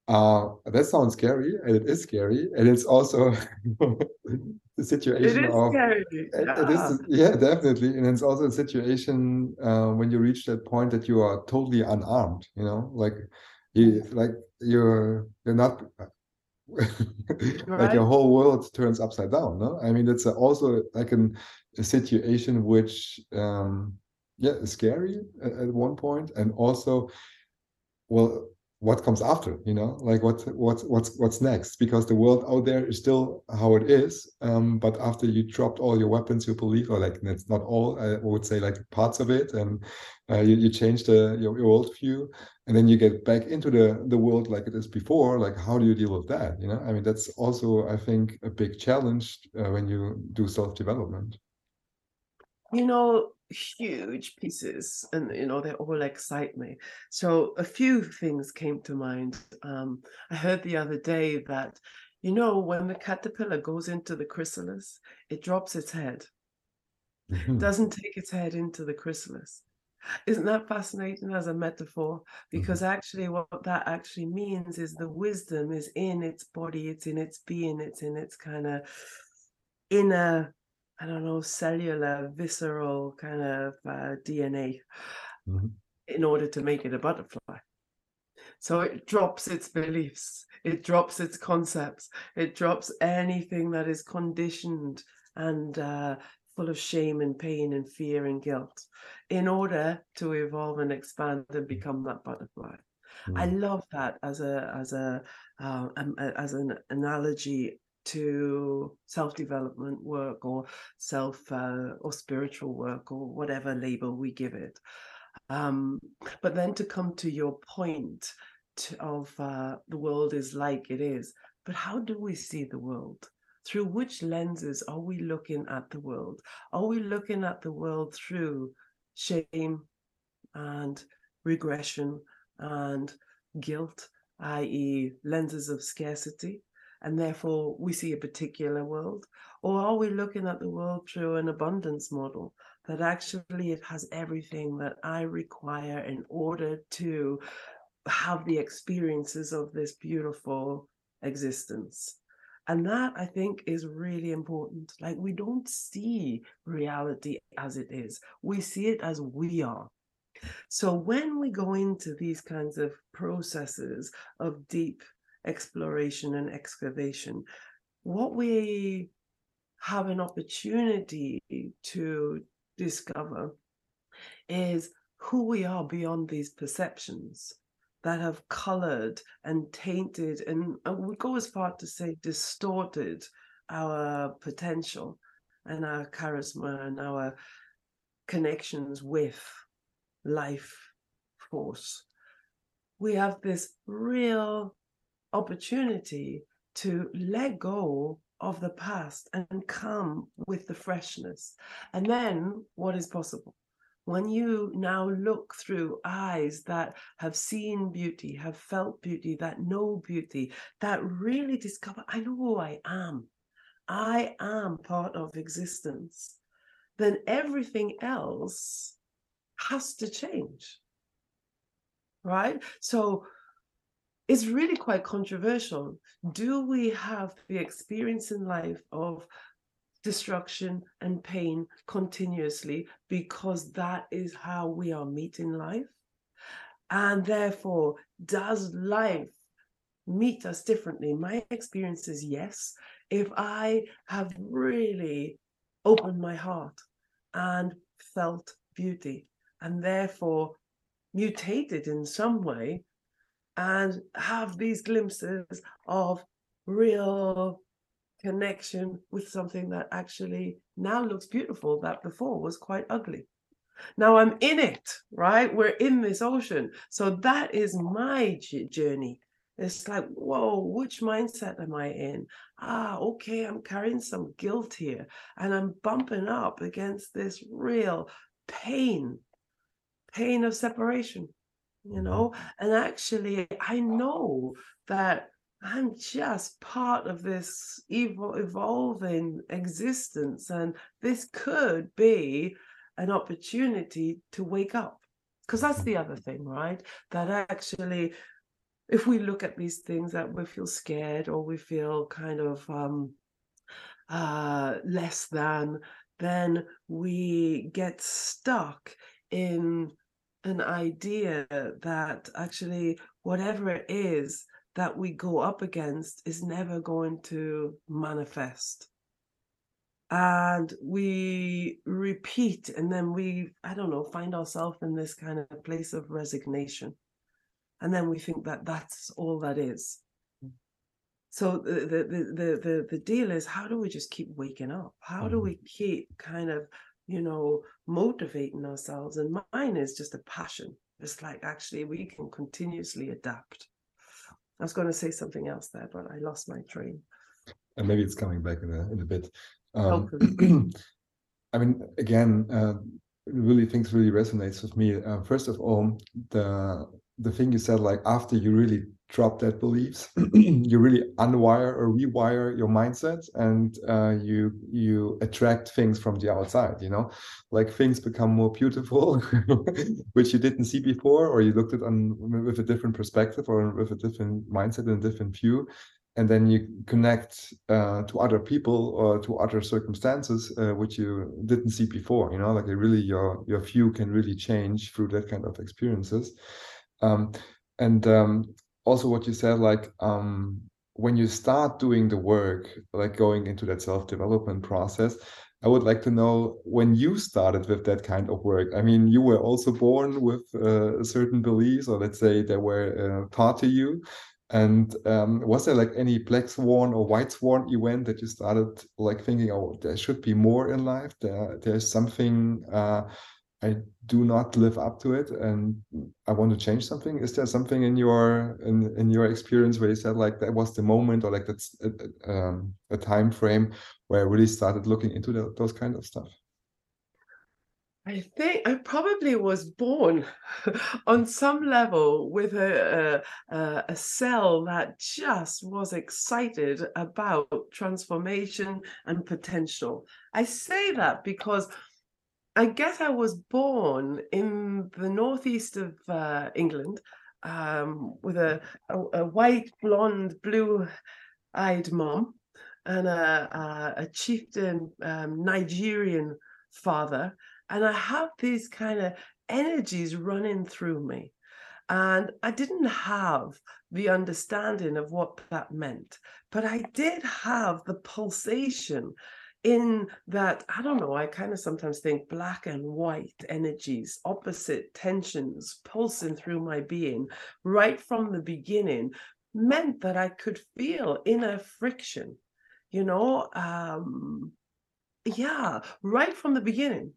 uh, that sounds scary, and it is scary, and it's also the situation is of scary. Yeah. it is yeah definitely, and it's also a situation uh, when you reach that point that you are totally unarmed, you know, like you like you're you're not like Right. your whole world turns upside down no i mean it's also like an, a situation which um yeah is scary at, at one point and also well what comes after you know like what what's what's what's next? Because the world out there is still how it is um but after you dropped all your weapons you believe or like it's not all i would say like parts of it and uh, you, you change the your, your worldview and then you get back into the the world like it is before like how do you deal with that you know? I mean that's also i think a big challenge uh, when you do self-development. You know, huge pieces, and you know, they all excite me. So a few things came to mind. Um, I heard the other day that, you know, when the caterpillar goes into the chrysalis, it drops its head, doesn't take its head into the chrysalis. Isn't that fascinating as a metaphor? Because mm-hmm. actually, what that actually means is the wisdom is in its body, it's in its being, it's in its kind of inner, I don't know, cellular, visceral kind of uh, DNA mm-hmm. in order to make it a butterfly. So it drops its beliefs, it drops its concepts, it drops anything that is conditioned and uh, full of shame and pain and fear and guilt in order to evolve and expand and become that butterfly. Mm. I love that as a as a uh, um, as an analogy to self-development work or self uh, or spiritual work or whatever label we give it um, but then to come to your point to, of uh, the world is like it is but how do we see the world through which lenses are we looking at the world? Are we looking at the world through shame and regression and guilt, i.e., lenses of scarcity? And therefore, we see a particular world? Or are we looking at the world through an abundance model that actually it has everything that I require in order to have the experiences of this beautiful existence? And that I think is really important. Like we don't see reality as it is, we see it as we are. So when we go into these kinds of processes of deep exploration and excavation, what we have an opportunity to discover is who we are beyond these perceptions that have colored and tainted and I would go as far to say distorted our potential and our charisma and our connections with life force. We have this real opportunity to let go of the past and come with the freshness. And then what is possible? when you now look through eyes that have seen beauty, have felt beauty, that know beauty, that really discover, I know who I am. I am part of existence. Then everything else has to change. Right? So it's really quite controversial. Do we have the experience in life of destruction and pain continuously because that is how we are meeting life. And therefore, does life meet us differently? My experience is yes. If I have really opened my heart and felt beauty and therefore mutated in some way and have these glimpses of real connection with something that actually now looks beautiful that before was quite ugly. Now I'm in it, right? We're in this ocean. So that is my journey. It's like, whoa, which mindset am I in? Ah, okay, I'm carrying some guilt here and I'm bumping up against this real pain, pain of separation, you know? And actually, I know that I'm just part of this evil evolving existence, and this could be an opportunity to wake up. Because that's the other thing, right? That actually, if we look at these things that we feel scared or we feel kind of um, uh, less than, then we get stuck in an idea that actually, whatever it is, that we go up against is never going to manifest. And we repeat, and then we, I don't know, find ourselves in this kind of place of resignation. And then we think that that's all that is. Hmm. So the, the the the the deal is how do we just keep waking up? How do we mm. keep kind of you know motivating ourselves? And mine is just a passion. It's like actually we can continuously adapt I was going to say something else there, but I lost my train. And maybe it's coming back in a in a bit. Um, I mean, again, uh, really things really resonates with me. Uh, first of all, the the thing you said, like after you really drop that beliefs. You really unwire or rewire your mindset and uh, you you attract things from the outside you know? Like things become more beautiful which you didn't see before or you looked at on with a different perspective or with a different mindset and a different view. And then you connect uh, to other people or to other circumstances uh, which you didn't see before you know? Like really your your view can really change through that kind of experiences. Um, and um, also what you said like um, when you start doing the work like going into that self-development process i would like to know when you started with that kind of work i mean you were also born with uh, certain beliefs or let's say they were uh, taught to you and um, was there like any black swan or white swan event that you started like thinking, oh, there should be more in life. There, there's something uh, I do not live up to it, and I want to change something. Is there something in your in in your experience where you said like that was the moment, or like that's a, um, a time frame where I really started looking into the, those kind of stuff? I think I probably was born on some level with a, a, a cell that just was excited about transformation and potential. I say that because I guess I was born in the northeast of uh, England um, with a, a, a, white, blonde, blue-eyed mom and a, a chieftain um, Nigerian father and I have these kind of energies running through me. And I didn't have the understanding of what that meant, but I did have the pulsation in that, I don't know, I kind of sometimes think black and white energies, opposite tensions pulsing through my being right from the beginning meant that I could feel inner friction, you know, um, yeah, right from the beginning.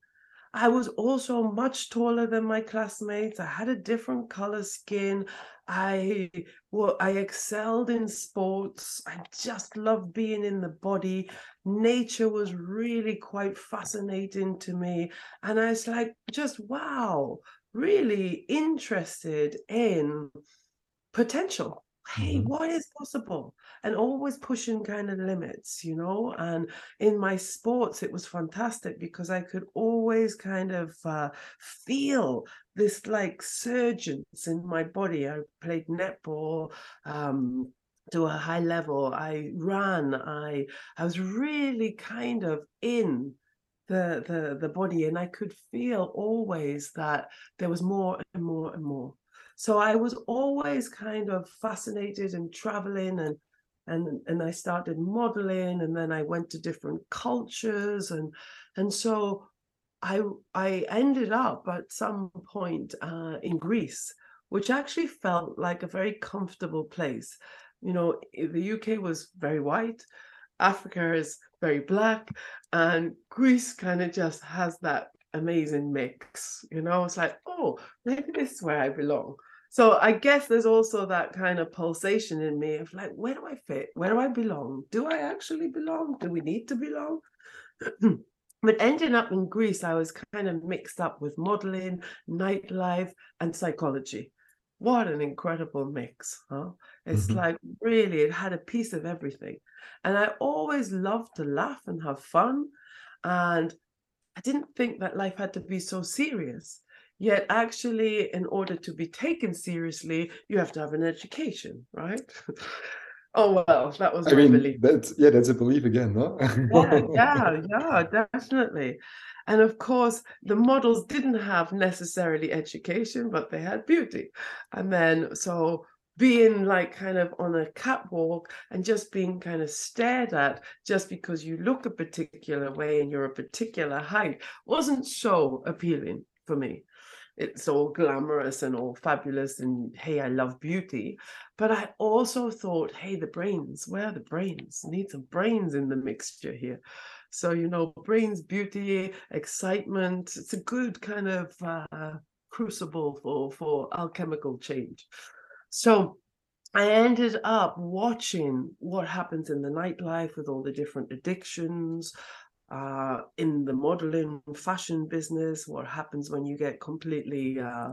I was also much taller than my classmates. I had a different color skin. I well, I excelled in sports. I just loved being in the body. Nature was really quite fascinating to me. And I was like, just wow, really interested in potential hey mm-hmm. what is possible? And always pushing kind of limits you know? And in my sports it was fantastic because i could always kind of uh, feel this like surgence in my body. I played netball um, to a high level. I ran. I i was really kind of in the the the body. And i could feel always that there was more and more and more so I was always kind of fascinated and traveling and and and I started modeling and then I went to different cultures and and so I I ended up at some point uh, in Greece, which actually felt like a very comfortable place. You know, the UK was very white, Africa is very black, and Greece kind of just has that amazing mix. You know, it's like, oh, maybe this is where I belong. So I guess there's also that kind of pulsation in me of like, where do I fit? Where do I belong? Do I actually belong? Do we need to belong? but ending up in Greece, I was kind of mixed up with modeling, nightlife, and psychology. What an incredible mix, huh? It's mm-hmm. like really, it had a piece of everything. And I always loved to laugh and have fun. And I didn't think that life had to be so serious. Yet, actually, in order to be taken seriously, you have to have an education, right? oh well, that was I mean, belief. That's yeah, that's a belief again, no? yeah, yeah, yeah, definitely. And of course, the models didn't have necessarily education, but they had beauty. And then so being like kind of on a catwalk and just being kind of stared at just because you look a particular way and you're a particular height wasn't so appealing for me it's all glamorous and all fabulous and hey i love beauty. But i also thought hey the brains where are the brains? Need some brains in the mixture here. So you know brains beauty excitement it's a good kind of uh, crucible for for alchemical change. So I ended up watching what happens in the nightlife with all the different addictions, uh, in the modeling fashion business, what happens when you get completely uh,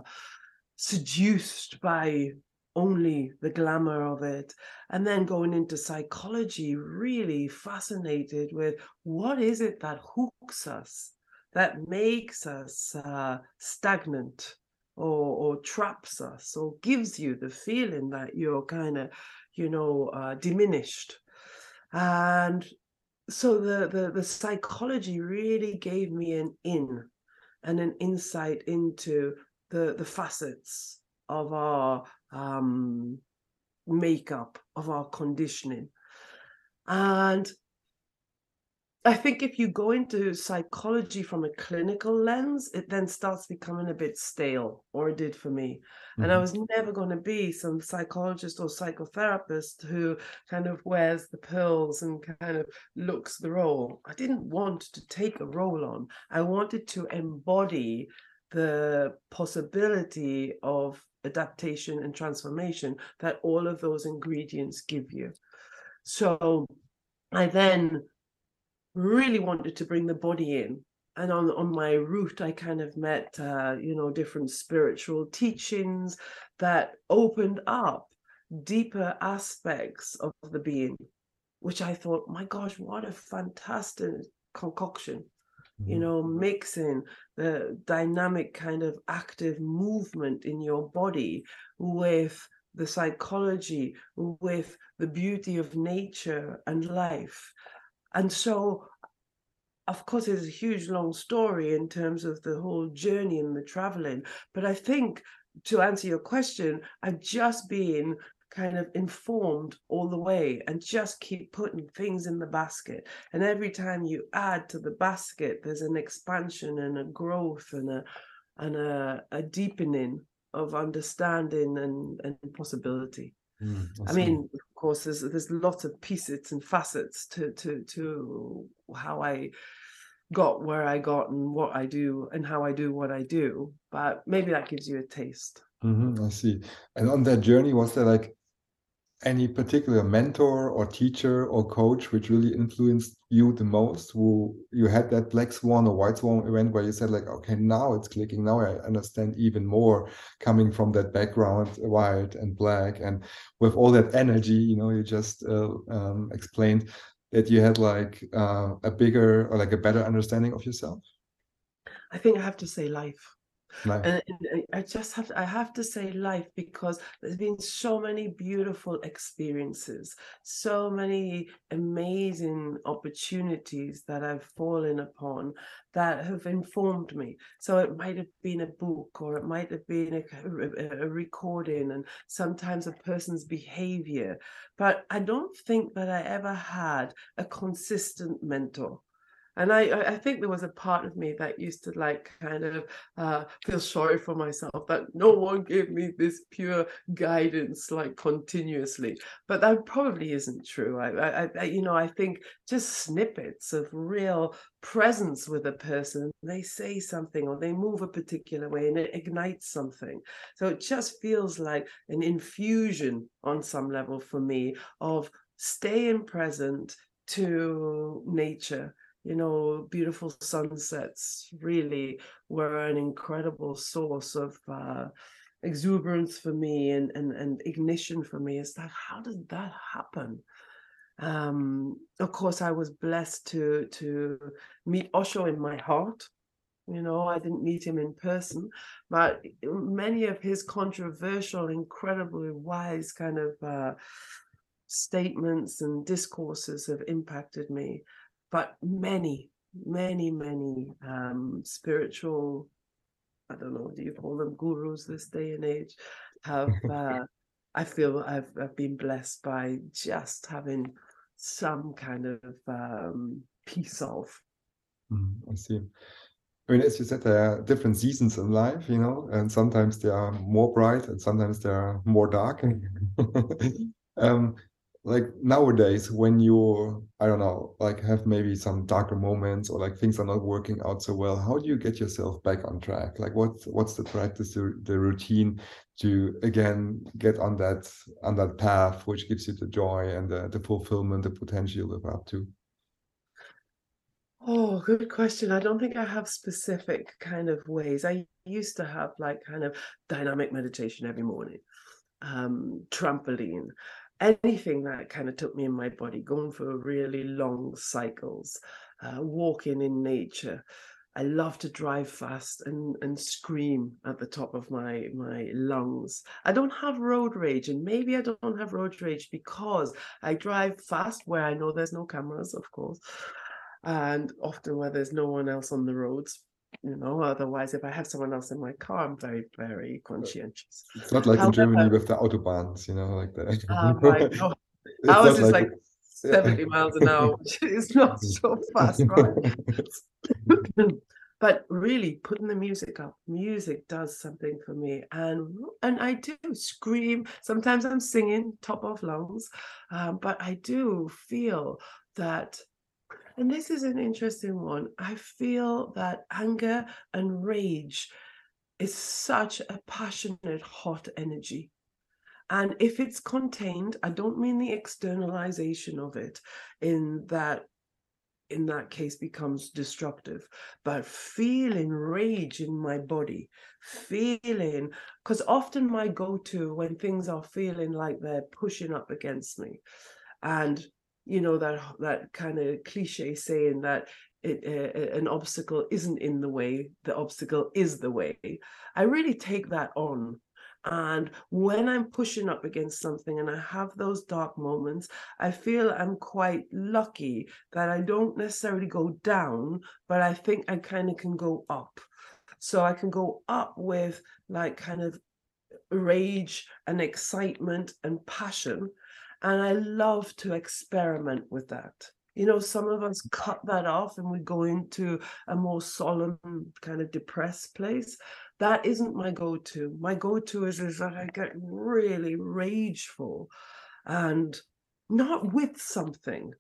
seduced by only the glamour of it. And then going into psychology, really fascinated with what is it that hooks us, that makes us uh, stagnant or, or traps us or gives you the feeling that you're kind of, you know, uh, diminished. And so the, the the psychology really gave me an in and an insight into the the facets of our um, makeup, of our conditioning. And I think if you go into psychology from a clinical lens, it then starts becoming a bit stale, or it did for me. Mm-hmm. And I mm-hmm. was never going to be some psychologist or psychotherapist who kind of wears the pearls and kind of looks the role. I didn't want to take a role on, I wanted to embody the possibility of adaptation and transformation that all of those ingredients give you. So I then really wanted to bring the body in. And on, on my route, I kind of met, uh, you know, different spiritual teachings that opened up deeper aspects of the being, which I thought, my gosh, what a fantastic concoction you mm-hmm. know, mixing the dynamic kind of active movement in your body with the psychology, with the beauty of nature and life. And so, of course, it's a huge long story in terms of the whole journey and the traveling. But I think to answer your question, I've just been kind of informed all the way and just keep putting things in the basket. And every time you add to the basket, there's an expansion and a growth and a and a, a deepening of understanding and, and possibility. Mm, I mean, of course, there's there's lots of pieces and facets to to to how I got where I got and what I do and how I do what I do. But maybe that gives you a taste. Mm-hmm, I see. And on that journey, was there like any particular mentor or teacher or coach which really influenced you the most? Who you had that black swan or white swan event where you said like okay now it's clicking. Now i understand even more coming from that background white and black. And with all that energy you know you just uh, um, explained that you had like uh, a bigger or like a better understanding of yourself? I think i have to say life and, and I just have to, I have to say life because there's been so many beautiful experiences, so many amazing opportunities that I've fallen upon that have informed me. So it might have been a book or it might have been a, a recording and sometimes a person's behavior. But I don't think that I ever had a consistent mentor and I, I think there was a part of me that used to like kind of uh, feel sorry for myself that no one gave me this pure guidance like continuously. But that probably isn't true. I, I, I you know, I think just snippets of real presence with a person, they say something or they move a particular way and it ignites something. So it just feels like an infusion on some level for me of staying present to nature you know, beautiful sunsets really were an incredible source of uh, exuberance for me and, and, and ignition for me. Is that how did that happen? Um, of course, I was blessed to to meet Osho in my heart. You know, I didn't meet him in person, but many of his controversial, incredibly wise kind of uh, statements and discourses have impacted me but many, many, many um, spiritual, I don't know, do you call them gurus this day and age, have, uh, I feel I've, I've been blessed by just having some kind of um, piece of. Mm, I see. I mean, as you said, there are different seasons in life, you know, and sometimes they are more bright and sometimes they are more dark. um, like nowadays when you i don't know like have maybe some darker moments or like things are not working out so well how do you get yourself back on track like what's what's the practice the the routine to again get on that on that path which gives you the joy and the, the fulfillment the potential you live up to Oh, good question. I don't think I have specific kind of ways. I used to have like kind of dynamic meditation every morning um, trampoline, anything that kind of took me in my body, going for really long cycles, uh, walking in nature. I love to drive fast and, and scream at the top of my my lungs. I don't have road rage, and maybe I don't have road rage because I drive fast where I know there's no cameras, of course, and often where there's no one else on the roads. You know, otherwise, if I have someone else in my car, I'm very, very conscientious. It's not like However, in Germany with the autobahns, you know, like that. Oh my God. Ours is like, like 70 miles an hour, which is not so fast, right? but really putting the music up music does something for me and and i do scream sometimes i'm singing top of lungs um, but i do feel that and this is an interesting one. I feel that anger and rage is such a passionate hot energy. And if it's contained, I don't mean the externalization of it in that in that case becomes destructive but feeling rage in my body feeling because often my go-to when things are feeling like they're pushing up against me and you know that that kind of cliche saying that it, uh, an obstacle isn't in the way the obstacle is the way i really take that on and when I'm pushing up against something and I have those dark moments, I feel I'm quite lucky that I don't necessarily go down, but I think I kind of can go up. So I can go up with like kind of rage and excitement and passion. And I love to experiment with that. You know, some of us mm-hmm. cut that off and we go into a more solemn, kind of depressed place that isn't my go-to. My go-to is, is that I get really rageful and not with something.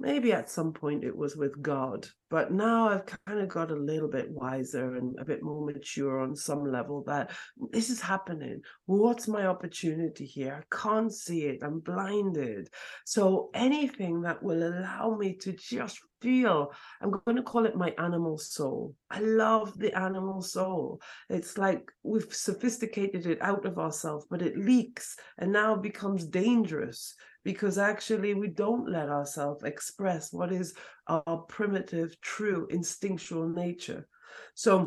Maybe at some point it was with God, but now I've kind of got a little bit wiser and a bit more mature on some level that this is happening. What's my opportunity here? I can't see it. I'm blinded. So anything that will allow me to just feel i'm going to call it my animal soul. I love the animal soul. It's like we've sophisticated it out of ourselves but it leaks and now becomes dangerous because actually we don't let ourselves express what is our primitive true instinctual nature. So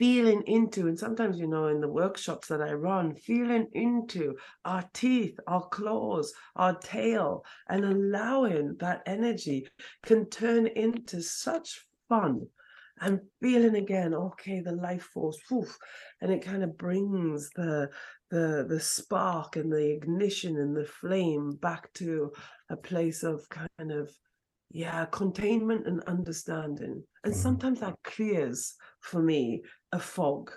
feeling into, and sometimes, you know, in the workshops that I run, feeling into our teeth, our claws, our tail, and allowing that energy can turn into such fun and feeling again, okay, the life force, and it kind of brings the the the spark and the ignition and the flame back to a place of kind of yeah containment and understanding and mm-hmm. sometimes that clears for me a fog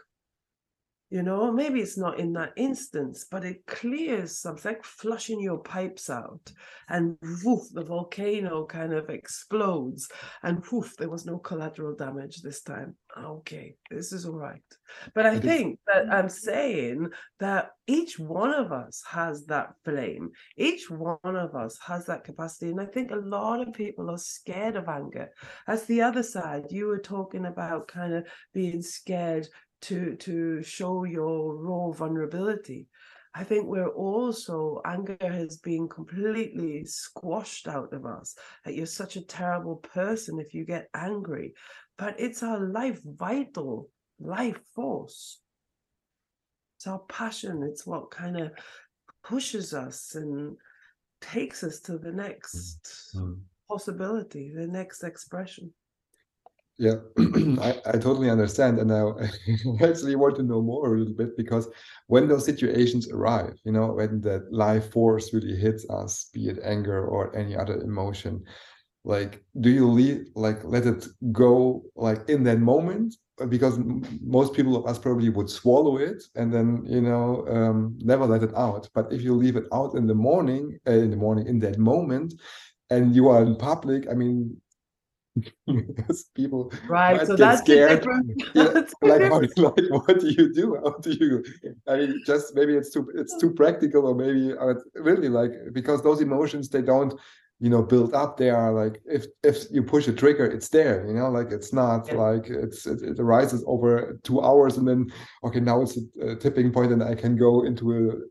you know maybe it's not in that instance but it clears something like flushing your pipes out and woof the volcano kind of explodes and woof there was no collateral damage this time. Okay this is all right. But i think that mm. i'm saying that each one of us has that flame. Each one of us has that capacity and i think a lot of people are scared of anger. That's the other side you were talking about kind of being scared to to show your raw vulnerability. I think we're also anger has been completely squashed out of us that you're such a terrible person if you get angry but it's our life vital life force. It's our passion it's what kind of pushes us and takes us to the next mm-hmm. possibility the next expression yeah, I, I totally understand. And I actually want to know more a little bit because when those situations arrive, you know, when that life force really hits us, be it anger or any other emotion, like, do you leave, like, let it go, like, in that moment? Because most people of us probably would swallow it and then, you know, um, never let it out. But if you leave it out in the morning, uh, in the morning, in that moment, and you are in public, I mean, because people right so that's scared. yeah, like, how, like what do you do? How do you i mean just maybe it's too it's too practical or maybe uh, really like because those emotions they don't you know built up they are like if if you push a trigger it's there you know like it's not yeah. like it's it, it, arises over two hours and then okay now it's a, a tipping point and i can go into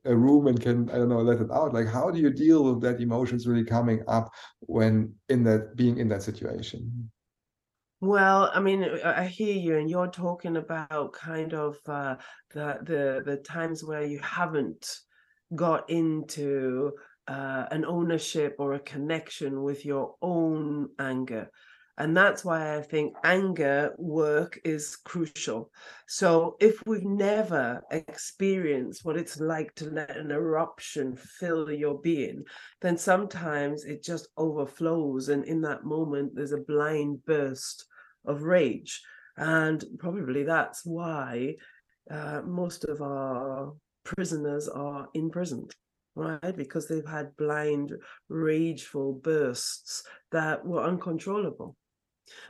a, a, room and can i don't know let it out like how do you deal with that emotions really coming up when in that being in that situation well, I mean, I hear you, and you're talking about kind of uh, the the the times where you haven't got into uh, an ownership or a connection with your own anger. And that's why I think anger work is crucial. So, if we've never experienced what it's like to let an eruption fill your being, then sometimes it just overflows. And in that moment, there's a blind burst of rage. And probably that's why uh, most of our prisoners are imprisoned right? Because they've had blind, rageful bursts that were uncontrollable.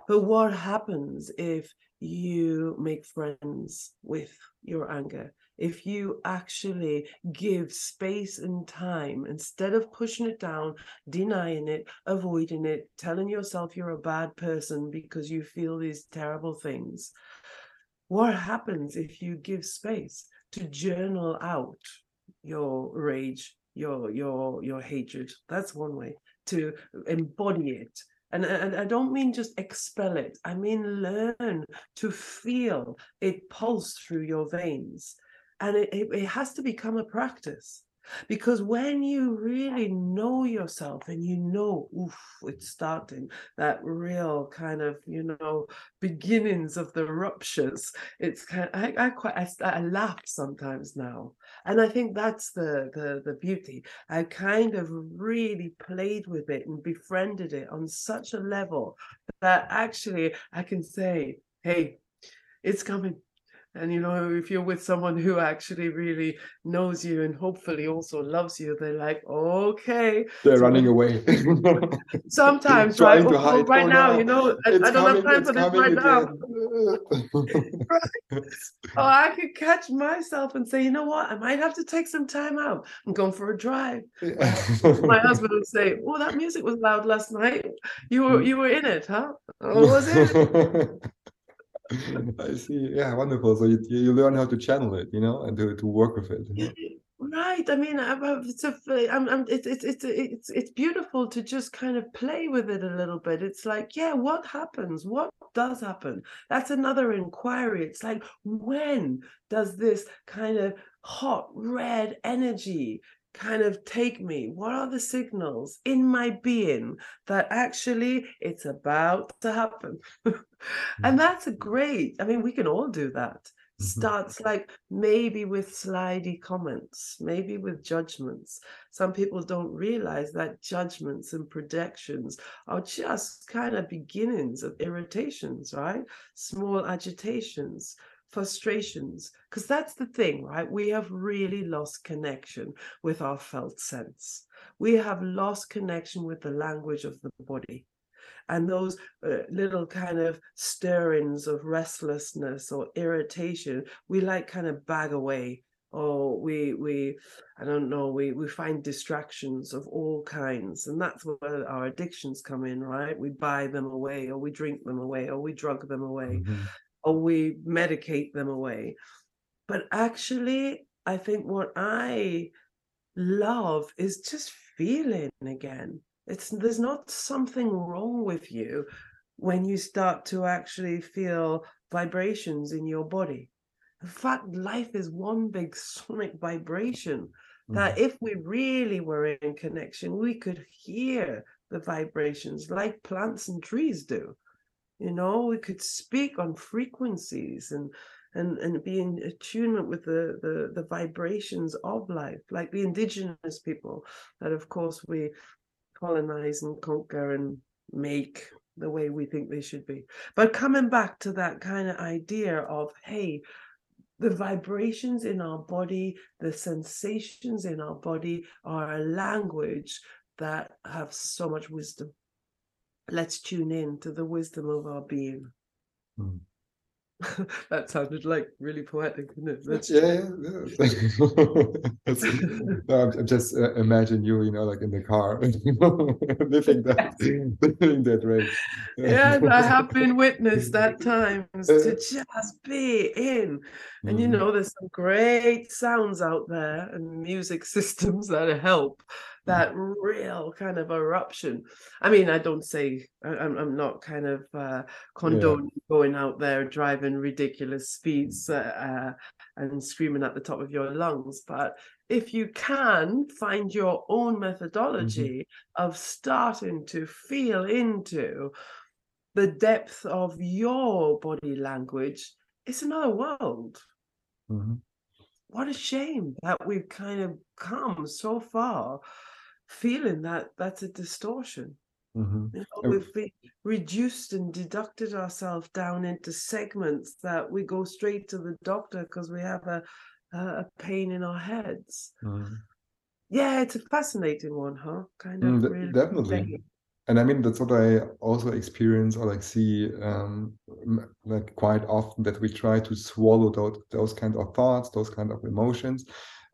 But what happens if you make friends with your anger? If you actually give space and time instead of pushing it down, denying it, avoiding it, telling yourself you're a bad person because you feel these terrible things, what happens if you give space to journal out your rage, your your your hatred. That's one way to embody it. And, and I don't mean just expel it. I mean learn to feel it pulse through your veins. And it, it, it has to become a practice. Because when you really know yourself and you know, oof, it's starting that real kind of, you know, beginnings of the ruptures. It's kind of, I, I quite, I, I laugh sometimes now. And I think that's the, the, the beauty. I kind of really played with it and befriended it on such a level that actually I can say, hey, it's coming and you know, if you're with someone who actually really knows you and hopefully also loves you, they're like, okay. They're so running away. sometimes, right? Oh, oh, right oh, now, no. you know, I, I, don't coming, have time for this right now. oh, I could catch myself and say, you know what? I might have to take some time out. I'm going for a drive. My husband would say, "Oh, that music was loud last night. You were mm. you were in it, huh? Oh, was it?" I see. Yeah, wonderful. So you, you learn how to channel it, you know, and to, to work with it. Right. I mean, it's a, I'm, I'm, it's, it's, it's, it's, it's beautiful to just kind of play with it a little bit. It's like, yeah, what happens? What does happen? That's another inquiry. It's like, when does this kind of hot red energy kind of take me? What are the signals in my being that actually it's about to happen? and mm. that's a great, I mean, we can all do that. Mm-hmm. Starts like maybe with slidey comments, maybe with judgments. Some people don't realize that judgments and projections are just kind of beginnings of irritations, right? Small agitations frustrations because that's the thing right? We have really lost connection with our felt sense. We have lost connection with the language of the body. And those uh, little kind of stirrings of restlessness or irritation we like kind of bag away. Or we we i don't know we we find distractions of all kinds and that's where our addictions come in right? We buy them away or we drink them away or we drug them away. Mm-hmm or we medicate them away. But actually, I think what I love is just feeling again. It's there's not something wrong with you when you start to actually feel vibrations in your body. In fact, life is one big sonic vibration that mm. if we really were in connection, we could hear the vibrations like plants and trees do you know we could speak on frequencies and and and be in attunement with the, the the vibrations of life like the indigenous people that of course we colonize and conquer and make the way we think they should be. But coming back to that kind of idea of hey the vibrations in our body the sensations in our body are a language that have so much wisdom let's tune in to the wisdom of our being. Mm. that sounded like really poetic, didn't it? That's yeah, yeah, no, I'm, just uh, imagine you, you know, like in the car, living that, living that race. yes, I have been witness that times to just be in. And you Mhm. know, there's some great sounds out there and music systems that help that real kind of eruption. I mean, I don't say I'm I'm not kind of uh, condoning going out there driving ridiculous speeds uh, uh, and screaming at the top of your lungs, but if you can find your own methodology of starting to feel into the depth of your body language, it's another world. Mhm. What a shame that we've kind of come so far feeling that that's a distortion. Mhm. You know, Oh. we've been reduced and deducted ourselves down into segments that we go straight to the doctor because we have a, a pain in our heads. Mhm. Yeah, it's a fascinating one, huh? Kind Mm, of de- really definitely. And I mean, that's what I also experience or like see um, like quite often that we try to swallow those, those kind of thoughts, those kind of emotions.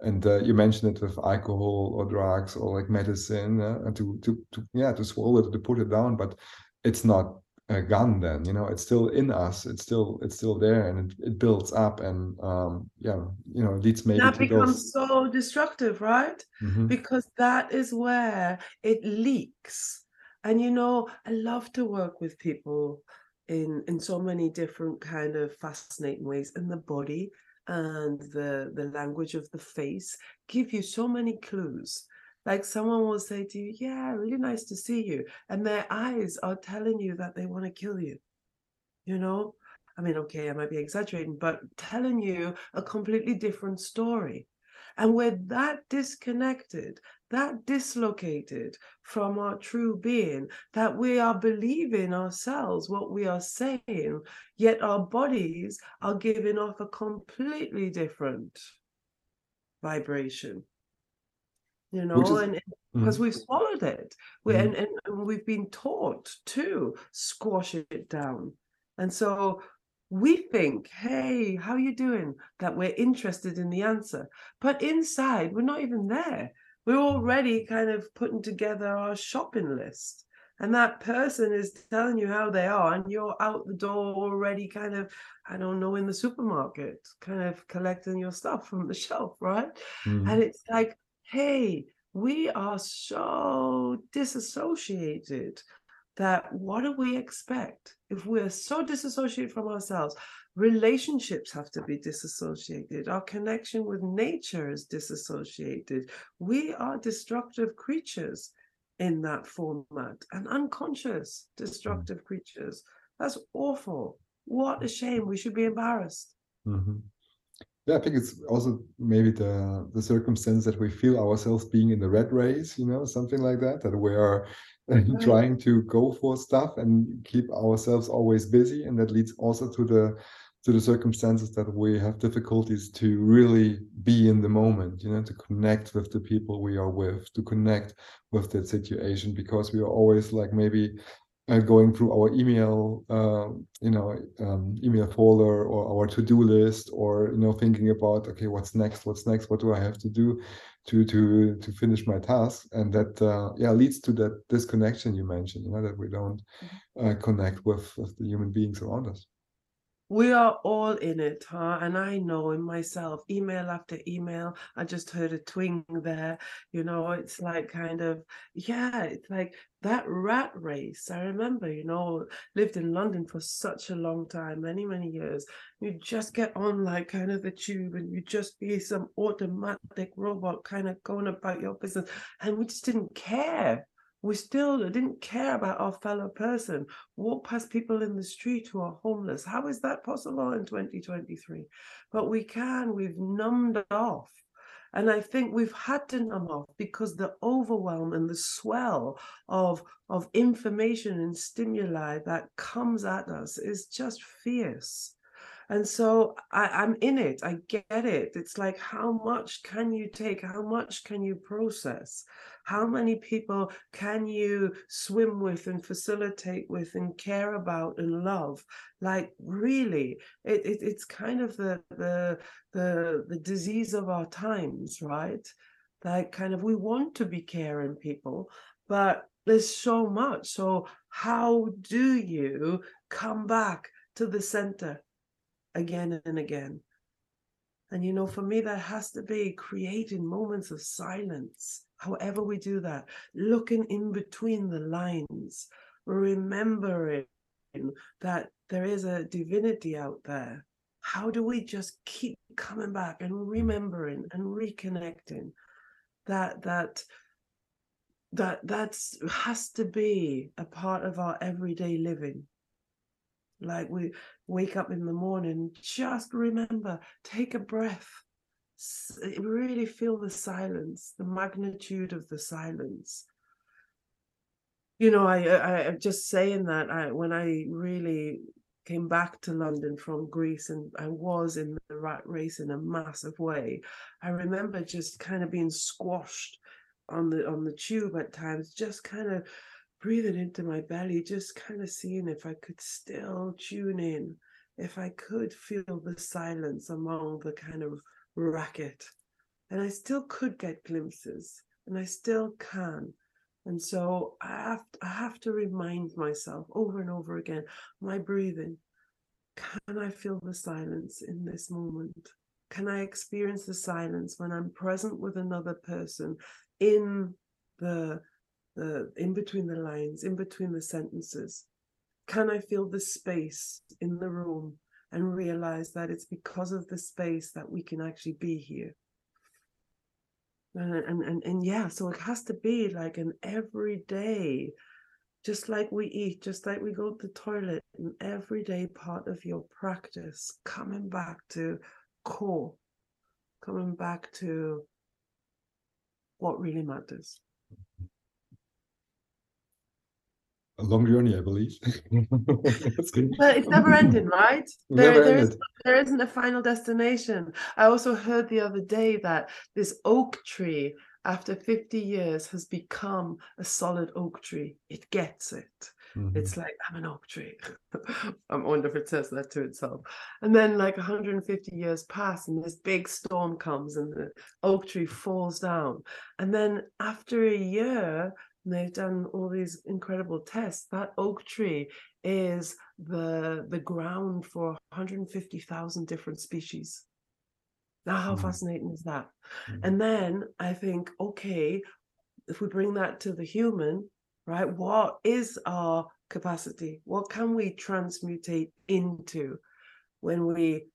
And uh, you mentioned it with alcohol or drugs or like medicine uh, and to, to, to, yeah, to swallow it, to put it down, but it's not a gun then, you know, it's still in us. It's still, it's still there and it, it builds up and um, yeah, you know, leads maybe that becomes those. so destructive, right? Mhm. because that is where it leaks and you know i love to work with people in in so many different kind of fascinating ways and the body and the the language of the face give you so many clues. Like someone will say to you yeah really nice to see you and their eyes are telling you that they want to kill you you know? I mean okay i might be exaggerating but telling you a completely different story. And we're that disconnected, that dislocated from our true being, that we are believing ourselves what we are saying, yet our bodies are giving off a completely different vibration. You know, is- and because mm-hmm. we've swallowed it, we, mm-hmm. and, and, and we've been taught to squash it down. And so we think, hey, how are you doing? That we're interested in the answer. But inside, we're not even there. We're already kind of putting together our shopping list. And that person is telling you how they are, and you're out the door already kind of, I don't know, in the supermarket, kind of collecting your stuff from the shelf, right? Mhm. And it's like, hey, we are so disassociated that what do we expect? If we're so disassociated from ourselves, relationships have to be disassociated. Our connection with nature is disassociated. We are destructive creatures in that format and unconscious destructive creatures. That's awful. What a shame. We should be embarrassed. Mhm. Yeah, I think it's also maybe the the circumstance that we feel ourselves being in the red race, you know, something like that, that we are trying to go for stuff and keep ourselves always busy, and that leads also to the to the circumstances that we have difficulties to really be in the moment, you know, to connect with the people we are with, to connect with that situation, because we are always like maybe uh, going through our email, uh, you know, um, email folder or our to-do list, or you know, thinking about okay, what's next? What's next? What do I have to do to to to finish my task? And that uh, yeah leads to that disconnection you mentioned. You know, that we don't uh, connect with with the human beings around us. We are all in it, huh? And I know in myself, email after email, I just heard a twing there. You know, it's like kind of, yeah, it's like that rat race. I remember, you know, lived in London for such a long time, many, many years. You just get on like kind of the tube and you just be some automatic robot kind of going about your business. And we just didn't care. We still didn't care about our fellow person walk past people in the street who are homeless. How is that possible in 2023? But we can, we've numbed off. And I think we've had to numb off because the overwhelm and the swell of, of information and stimuli that comes at us is just fierce. And so I, i'm in it i get it it's like how much can you take how much can you process? How many people can you swim with and facilitate with and care about and love? Like really it, it it's kind of the the the the disease of our times right? Like kind of we want to be caring people but there's so much so how do you come back to the center again and again. And you know, for me, that has to be creating moments of silence, however we do that, looking in between the lines, remembering that there is a divinity out there. How do we just keep coming back and remembering and reconnecting that that that that's has to be a part of our everyday living like we wake up in the morning, just remember, take a breath. Really feel the silence, the magnitude of the silence. You know, I, I I'm just saying that I when I really came back to London from Greece and I was in the rat race in a massive way. I remember just kind of being squashed on the on the tube at times, just kind of breathing into my belly, just kind of seeing if I could still tune in, if I could feel the silence among the kind of racket. And I still could get glimpses, and I still can. And so I have, I have to remind myself over and over again my breathing. Can I feel the silence in this moment? Can I experience the silence when I'm present with another person in the the in between the lines, in between the sentences? Can I feel the space in the room and realize that it's because of the space that we can actually be here? And, and, and, and yeah, so it has to be like an everyday, just like we eat, just like we go to the toilet, an everyday part of your practice, coming back to core, coming back to what really matters. A long journey, I believe. but it's never ending, right? There, never there, is, there isn't a final destination. I also heard the other day that this oak tree, after 50 years, has become a solid oak tree. It gets it. Mm-hmm. It's like, I'm an oak tree. I wonder if it says that to itself. And then, like 150 years pass, and this big storm comes, and the oak tree falls down. And then, after a year, and they've done all these incredible tests. That oak tree is the the ground for 150,000 different species. Now, how mm. fascinating is that? Mm. And then I think, okay, if we bring that to the human, right? What is our capacity? What can we transmutate into when we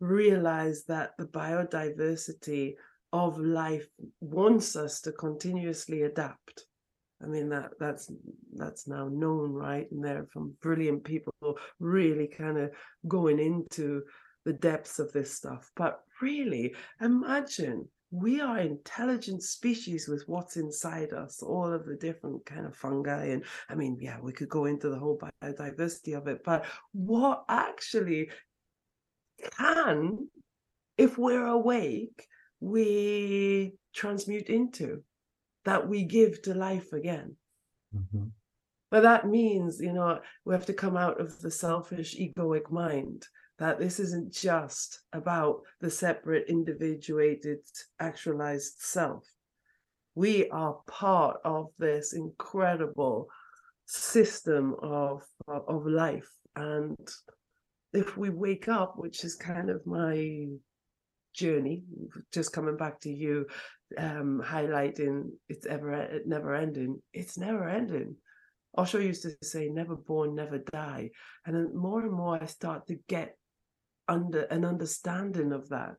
realize that the biodiversity of life wants us to continuously adapt? I mean that that's that's now known, right? And there are some brilliant people really kind of going into the depths of this stuff. But really, imagine we are intelligent species with what's inside us, all of the different kind of fungi. And I mean, yeah, we could go into the whole biodiversity of it, but what actually can, if we're awake, we transmute into? That we give to life again. Mm-hmm. But that means, you know, we have to come out of the selfish, egoic mind that this isn't just about the separate, individuated, actualized self. We are part of this incredible system of, of life. And if we wake up, which is kind of my journey, just coming back to you um, highlighting it's ever never ending. It's never ending. Osho used to say, "Never born, never die," and then more and more I start to get under an understanding of that.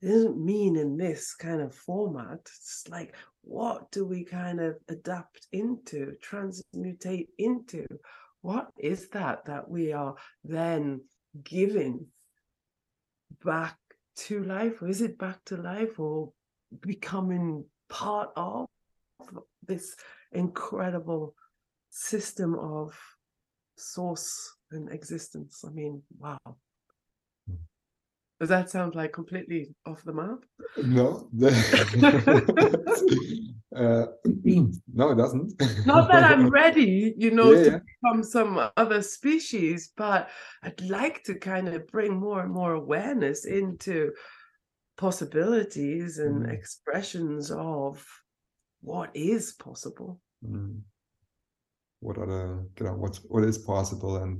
It doesn't mean in this kind of format. It's like, what do we kind of adapt into, transmutate into? What is that that we are then giving back to life? Or is it back to life or becoming part of this incredible system of source and existence. I mean, wow. Does that sound like completely off the map? No. uh, no, it doesn't. Not that I'm ready, you know, Yeah, to yeah. become some other species, but I'd like to kind of bring more and more awareness into possibilities and Mhm. expressions of what is possible. Mm. What are the, you know, what's what is possible and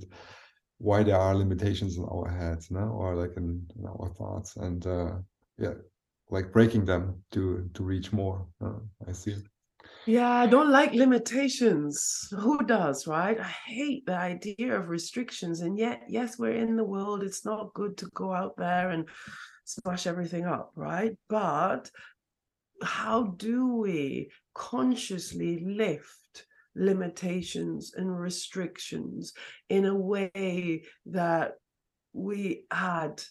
why there are limitations in our heads, no, or like in, in our thoughts, and uh, yeah, like breaking them to to reach more. Uh, I see. it Yeah, I don't like limitations. Who does, right? I hate the idea of restrictions. And yet, yes, we're in the world. It's not good to go out there and smash everything up, right? But how do we consciously lift limitations and restrictions in a way that we add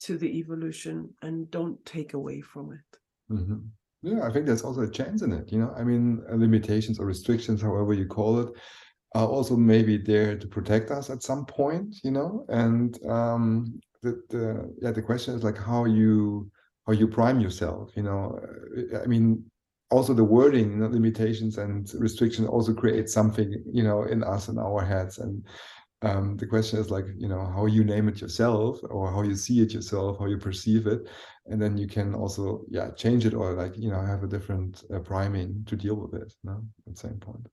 to the evolution and don't take away from it? hmm Yeah, I think there's also a chance in it. You know, I mean, uh, limitations or restrictions, however you call it, are also maybe there to protect us at some point. You know, and um, the the yeah, the question is like how you how you prime yourself. You know, Uh, I mean, also the wording, you know, limitations and restriction also create something, you know, in us in our heads and. Um, the question is like, you know, how you name it yourself or how you see it yourself, how you perceive it and then you can also yeah change it or like you know have a different uh, priming to deal with it no at the same point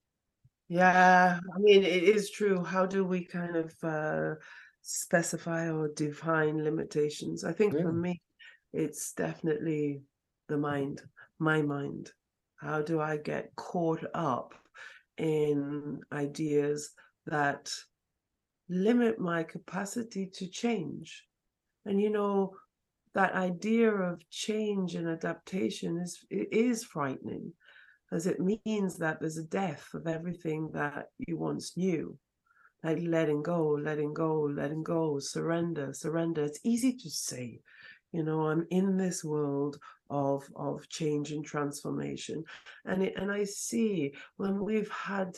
Yeah, I mean, it is true. How do we kind of uh, specify or define limitations? I think Yeah. for me, it's definitely the mind, my mind. How do I get caught up in ideas that limit my capacity to change? And you know, that idea of change and adaptation is it is frightening as it means that there's a death of everything that you once knew like letting go letting go letting go surrender surrender. It's easy to say you know i'm in this world of of change and transformation. And it, and i see when we've had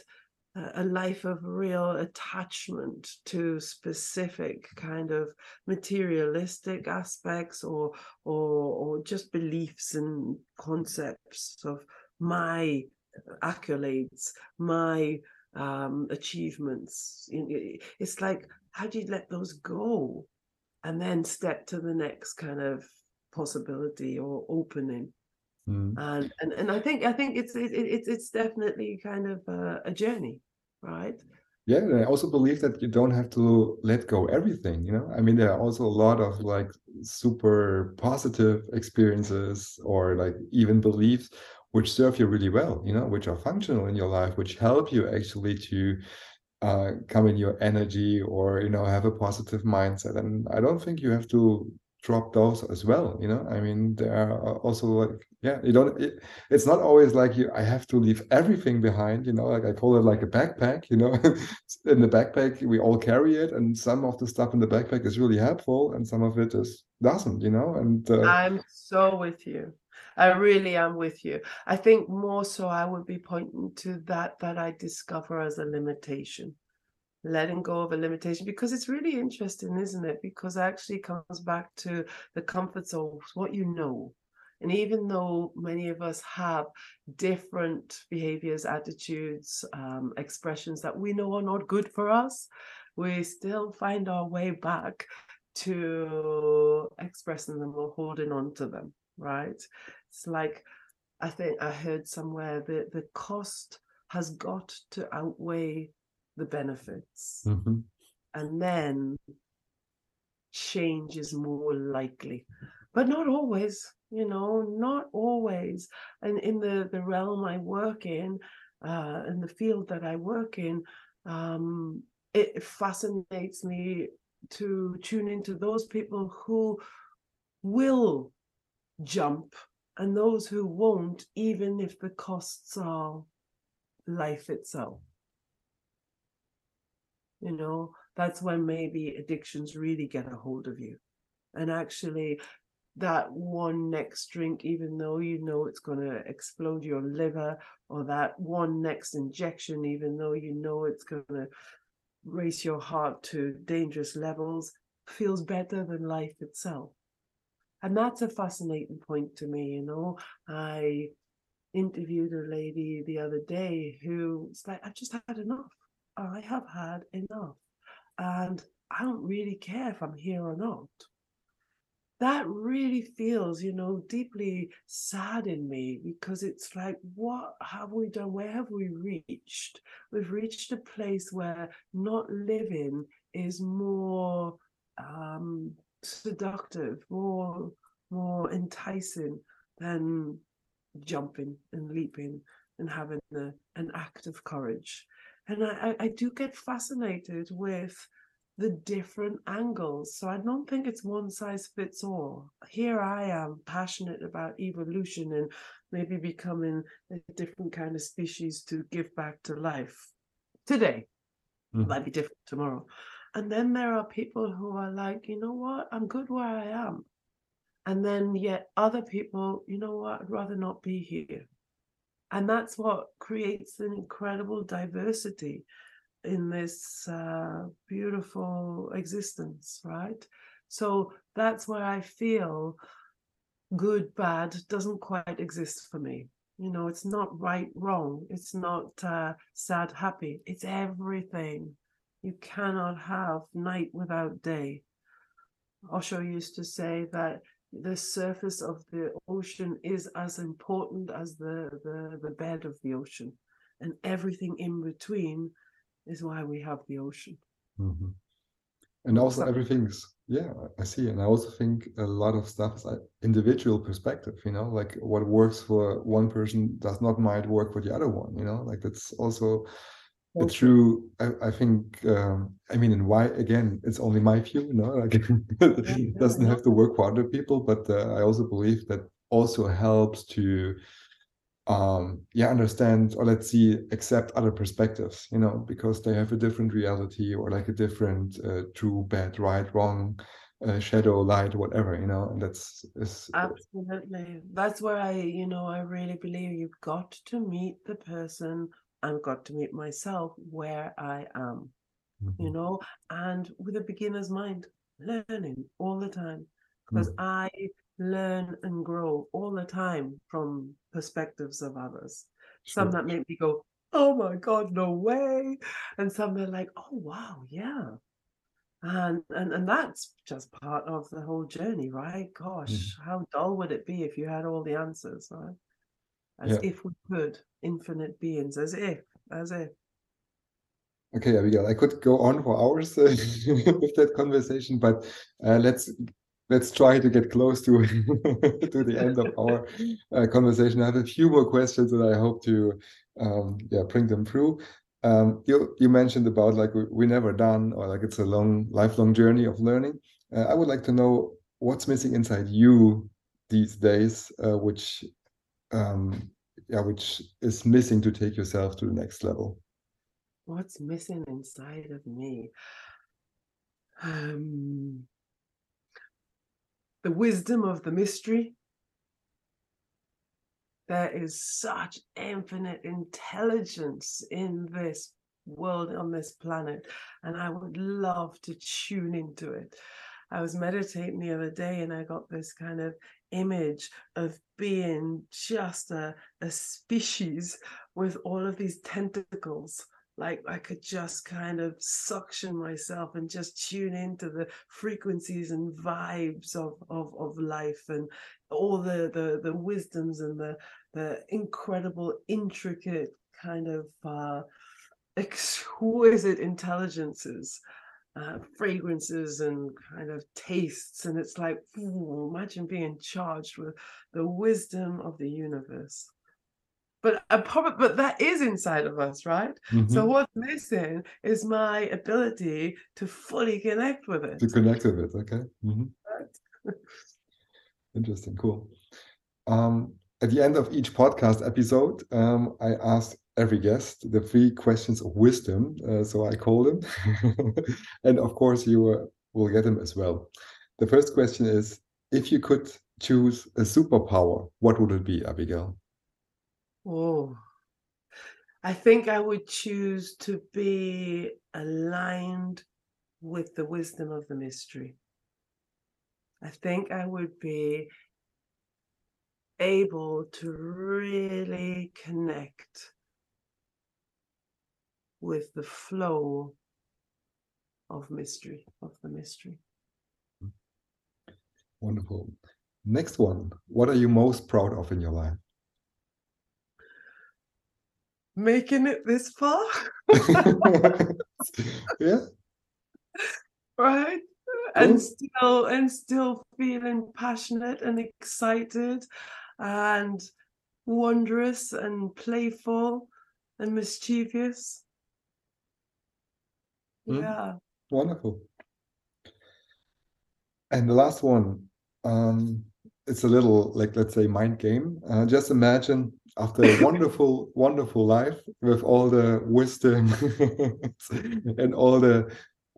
a- life of real attachment to specific kind of materialistic aspects or or or just beliefs and concepts of my accolades my um achievements. You know, i- it's like how do you let those go? And then step to the next kind of possibility or opening. Mm. and and, and i think i think it's it, it, it's- it's definitely kind of a, a journey right? Yeah and i also believe that you don't have to let go everything you know? I mean there are also a lot of like super positive experiences or like even beliefs which serve you really well you know which are functional in your life which help you actually to uh, come in your energy or you know have a positive mindset. And i don't think you have to drop those as well you know? I mean there are also like yeah you don't it, it's not always like you i have to leave everything behind you know? Like i call it like a backpack you know? In the backpack we all carry it and some of the stuff in the backpack is really helpful and some of it is doesn't you know? And uh, I'm so with you. I really am with you. I think more so I would be pointing to that that I discover as a limitation. Letting go of a limitation because it's really interesting, isn't it? Because it actually comes back to the comfort zone, what you know. And even though many of us have different behaviors, attitudes, um, expressions that we know are not good for us, we still find our way back to expressing them or holding on to them, right? It's like I think I heard somewhere that the cost has got to outweigh the benefits. mhm. And then change is more likely. But not always, you know, not always. And in the, the realm I work in, uh, in the field that I work in, um, it fascinates me to tune into those people who will jump and those who won't, even if the costs are life itself. You know, that's when maybe addictions really get a hold of you. And actually, that one next drink, even though you know it's going to explode your liver, or that one next injection, even though you know it's going to raise your heart to dangerous levels, feels better than life itself. And that's a fascinating point to me, you know. I interviewed a lady the other day who's like, I've just had enough. I have had enough. And I don't really care if I'm here or not. That really feels, you know, deeply sad in me because it's like, what have we done? Where have we reached? We've reached a place where not living is more um, seductive, more more enticing than jumping and leaping and having a, an act of courage. And I, I do get fascinated with the different angles. So I don't think it's one size fits all. Here I am passionate about evolution and maybe becoming a different kind of species to give back to life today. Mm. Might be different tomorrow. And then there are people who are like, you know what, I'm good where I am. And then yet other people, you know what, I'd rather not be here. And that's what creates an incredible diversity in this uh, beautiful existence, right? So that's where I feel good, bad doesn't quite exist for me. You know, it's not right, wrong. It's not uh, sad, happy. It's everything. You cannot have night without day. Osho used to say that the surface of the ocean is as important as the, the, the bed of the ocean. And everything in between is why we have the ocean. Mm-hmm. And also, everything's, yeah, I see. And I also think a lot of stuff is individual perspective, you know, like what works for one person does not might work for the other one, you know, like that's also it's true. I, I think. Um, I mean, and why again? It's only my view. You know, like it doesn't have to work for other people. But uh, I also believe that also helps to, um, yeah, understand or let's see, accept other perspectives. You know, because they have a different reality or like a different uh, true, bad, right, wrong. Uh, shadow light whatever you know and that's is absolutely that's where i you know i really believe you've got to meet the person I've got to meet myself where I am, mm-hmm. you know, and with a beginner's mind, learning all the time because mm-hmm. I learn and grow all the time from perspectives of others. Sure. Some that make me go, oh my God, no way. And some are like, oh wow, yeah. And, and and that's just part of the whole journey, right? Gosh, mm-hmm. how dull would it be if you had all the answers, right? As yeah. if we could infinite beings, as if, as if. Okay, Abigail, I could go on for hours uh, with that conversation, but uh, let's let's try to get close to to the end of our uh, conversation. I have a few more questions that I hope to um, yeah bring them through. Um, you you mentioned about like we, we're never done or like it's a long lifelong journey of learning. Uh, I would like to know what's missing inside you these days, uh, which um, yeah, which is missing to take yourself to the next level? What's missing inside of me? Um, the wisdom of the mystery. There is such infinite intelligence in this world, on this planet, and I would love to tune into it. I was meditating the other day and I got this kind of image of being just a, a species with all of these tentacles. Like I could just kind of suction myself and just tune into the frequencies and vibes of of, of life and all the, the the wisdoms and the the incredible intricate kind of uh, exquisite intelligences uh, fragrances and kind of tastes. And it's like, ooh, imagine being charged with the wisdom of the universe. But a probably, but that is inside of us, right? Mm-hmm. So what's missing is my ability to fully connect with it. To connect with it, okay. Mm-hmm. Interesting, cool. Um, at the end of each podcast episode, um, I ask every guest the three questions of wisdom, uh, so I call them. and of course, you uh, will get them as well. The first question is if you could choose a superpower, what would it be, Abigail? Oh, I think I would choose to be aligned with the wisdom of the mystery. I think I would be able to really connect with the flow of mystery, of the mystery. Wonderful. Next one. What are you most proud of in your life? Making it this far. yeah. Right. And still and still feeling passionate and excited and wondrous and playful and mischievous. Mm. Yeah. Wonderful. And the last one, um, it's a little like let's say mind game. Uh, just imagine after a wonderful, wonderful life with all the wisdom and all the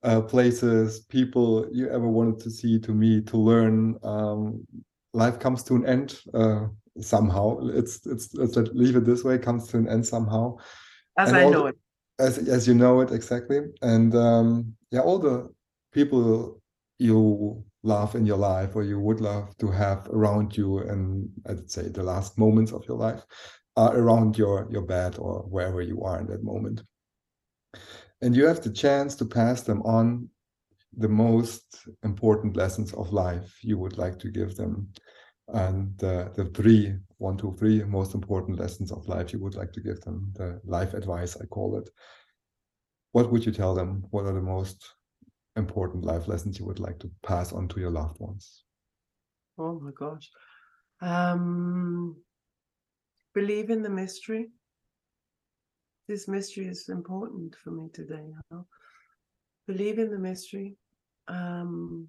uh, places, people you ever wanted to see, to meet, to learn. Um, life comes to an end uh, somehow. It's it's let's leave it this way. Comes to an end somehow. As And I know the- it. As as you know it exactly. And um yeah all the people you love in your life or you would love to have around you and i'd say the last moments of your life are around your your bed or wherever you are in that moment. And you have the chance to pass them on the most important lessons of life you would like to give them and uh, the three one two three most important lessons of life you would like to give them the life advice i call it what would you tell them what are the most important life lessons you would like to pass on to your loved ones Oh my gosh. Um believe in the mystery. This mystery is important for me today. You know? Believe in the mystery. Um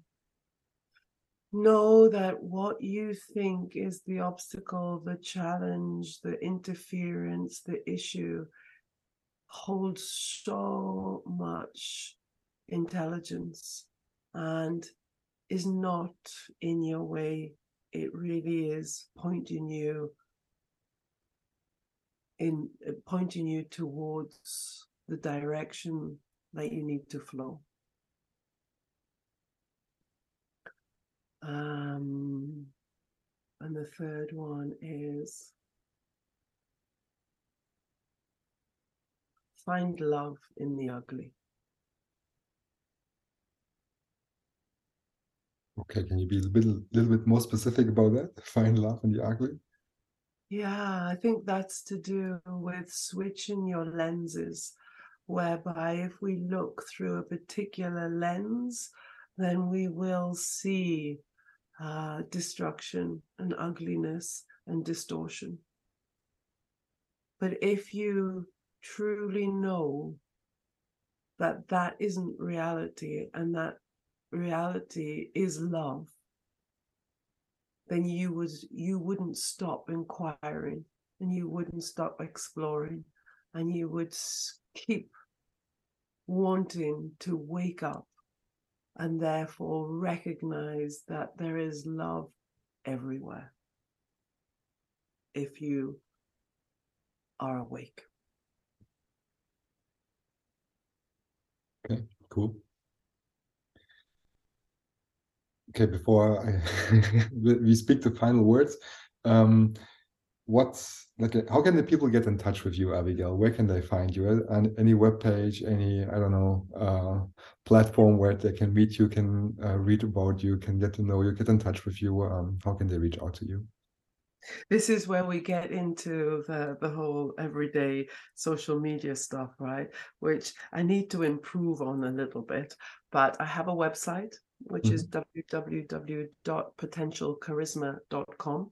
know that what you think is the obstacle, the challenge, the interference, the issue holds so much intelligence and is not in your way. It really is pointing you in pointing you towards the direction that you need to flow. Um, and the third one is find love in the ugly. okay can you be a little, little bit more specific about that find love in the ugly Yeah, I think that's to do with switching your lenses, whereby if we look through a particular lens, then we will see uh, destruction and ugliness and distortion. But if you truly know that that isn't reality and that reality is love, then you would you wouldn't stop inquiring and you wouldn't stop exploring and you would keep wanting to wake up and therefore recognize that there is love everywhere if you are awake. Okay cool. Okay before I we speak the final words um what's like uh, how can the people get in touch with you abigail? Where can they find you? Uh, and any web page any i don't know uh platform where they can meet you can uh, read about you can get to know you get in touch with you? Um how can they reach out to you? This is where we get into the the whole everyday social media stuff right? Which i need to improve on a little bit but i have a website which is www.potentialcharisma.com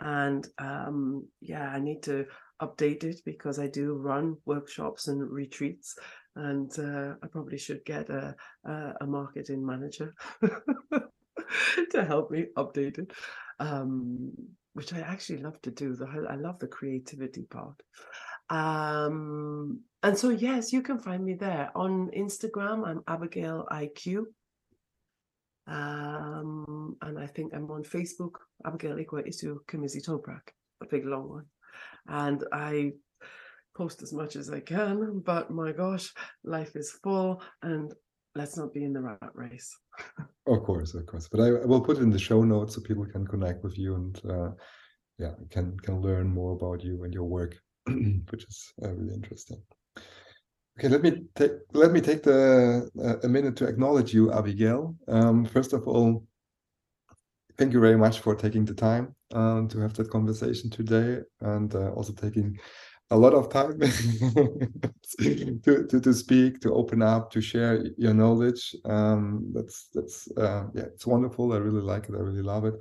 and um yeah i need to update it because i do run workshops and retreats and uh, i probably should get a a, a marketing manager to help me update it um which I actually love to do. I love the creativity part. Um, and so yes, you can find me there on Instagram. I'm Abigail IQ. Um, and I think I'm on Facebook, Abigail Iquo Isuo Kimizi Toprak, a big long one. And I post as much as I can, but my gosh, life is full and let's not be in the rat race. of course, of course. But I, I, will put it in the show notes so people can connect with you and uh, yeah, can can learn more about you and your work, which is uh, really interesting. Okay, let me take let me take the uh, a minute to acknowledge you, Abigail. Um, first of all, thank you very much for taking the time um, to have that conversation today, and uh, also taking a lot of time to, to to speak, to open up, to share your knowledge. Um, that's that's uh, yeah, it's wonderful. I really like it. I really love it.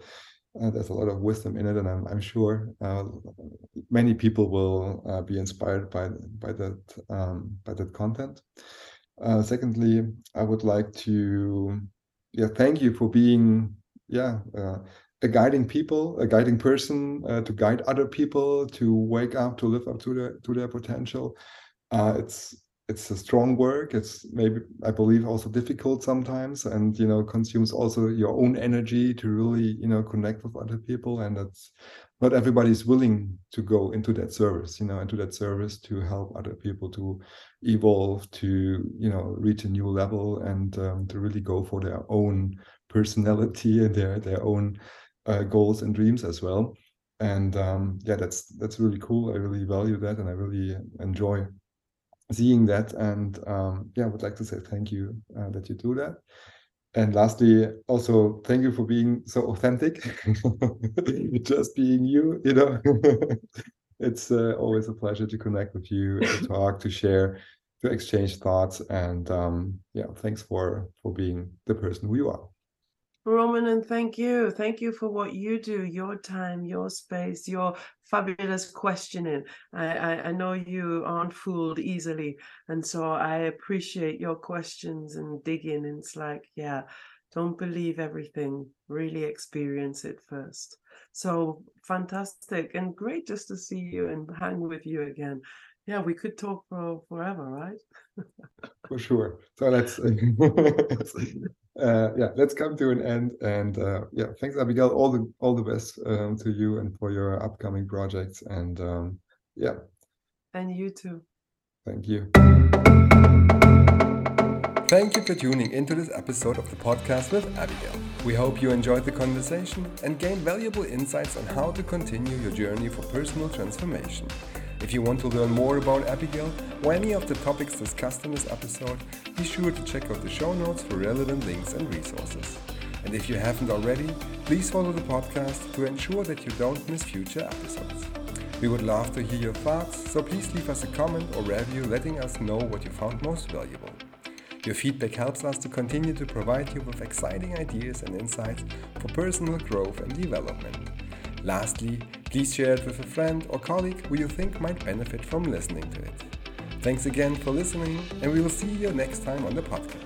Uh, there's a lot of wisdom in it, and I'm, I'm sure uh, many people will uh, be inspired by by that um, by that content. Uh, secondly, I would like to yeah thank you for being yeah uh, a guiding people, a guiding person uh, to guide other people to wake up, to live up to their to their potential. it's it's a strong work it's maybe i believe also difficult sometimes and you know consumes also your own energy to really you know connect with other people and that's not everybody's willing to go into that service you know into that service to help other people to evolve to you know reach a new level and um, to really go for their own personality and their their own uh, goals and dreams as well. And um, yeah that's that's really cool. I really value that and i really enjoy seeing that. And um, yeah, I would like to say thank you uh, that you do that. And lastly, also thank you for being so authentic, just being you. You know, it's uh, always a pleasure to connect with you, to talk, to share, to exchange thoughts, and um, yeah, thanks for for being the person who you are. Roman, and thank you. Thank you for what you do, your time, your space, your fabulous questioning. I, I, I, know you aren't fooled easily. And so I appreciate your questions and digging. And it's like, yeah, don't believe everything, really experience it first. So fantastic and great just to see you and hang with you again. Yeah, we could talk for forever, right? for sure. So let's uh, yeah, let's come to an end. And uh, yeah, thanks, Abigail. All the all the best um, to you and for your upcoming projects. And um, yeah, and you too. Thank you. Thank you for tuning into this episode of the podcast with Abigail. We hope you enjoyed the conversation and gained valuable insights on how to continue your journey for personal transformation. If you want to learn more about Abigail or any of the topics discussed in this episode, be sure to check out the show notes for relevant links and resources. And if you haven't already, please follow the podcast to ensure that you don't miss future episodes. We would love to hear your thoughts, so please leave us a comment or review letting us know what you found most valuable. Your feedback helps us to continue to provide you with exciting ideas and insights for personal growth and development. Lastly, please share it with a friend or colleague who you think might benefit from listening to it. Thanks again for listening, and we will see you next time on the podcast.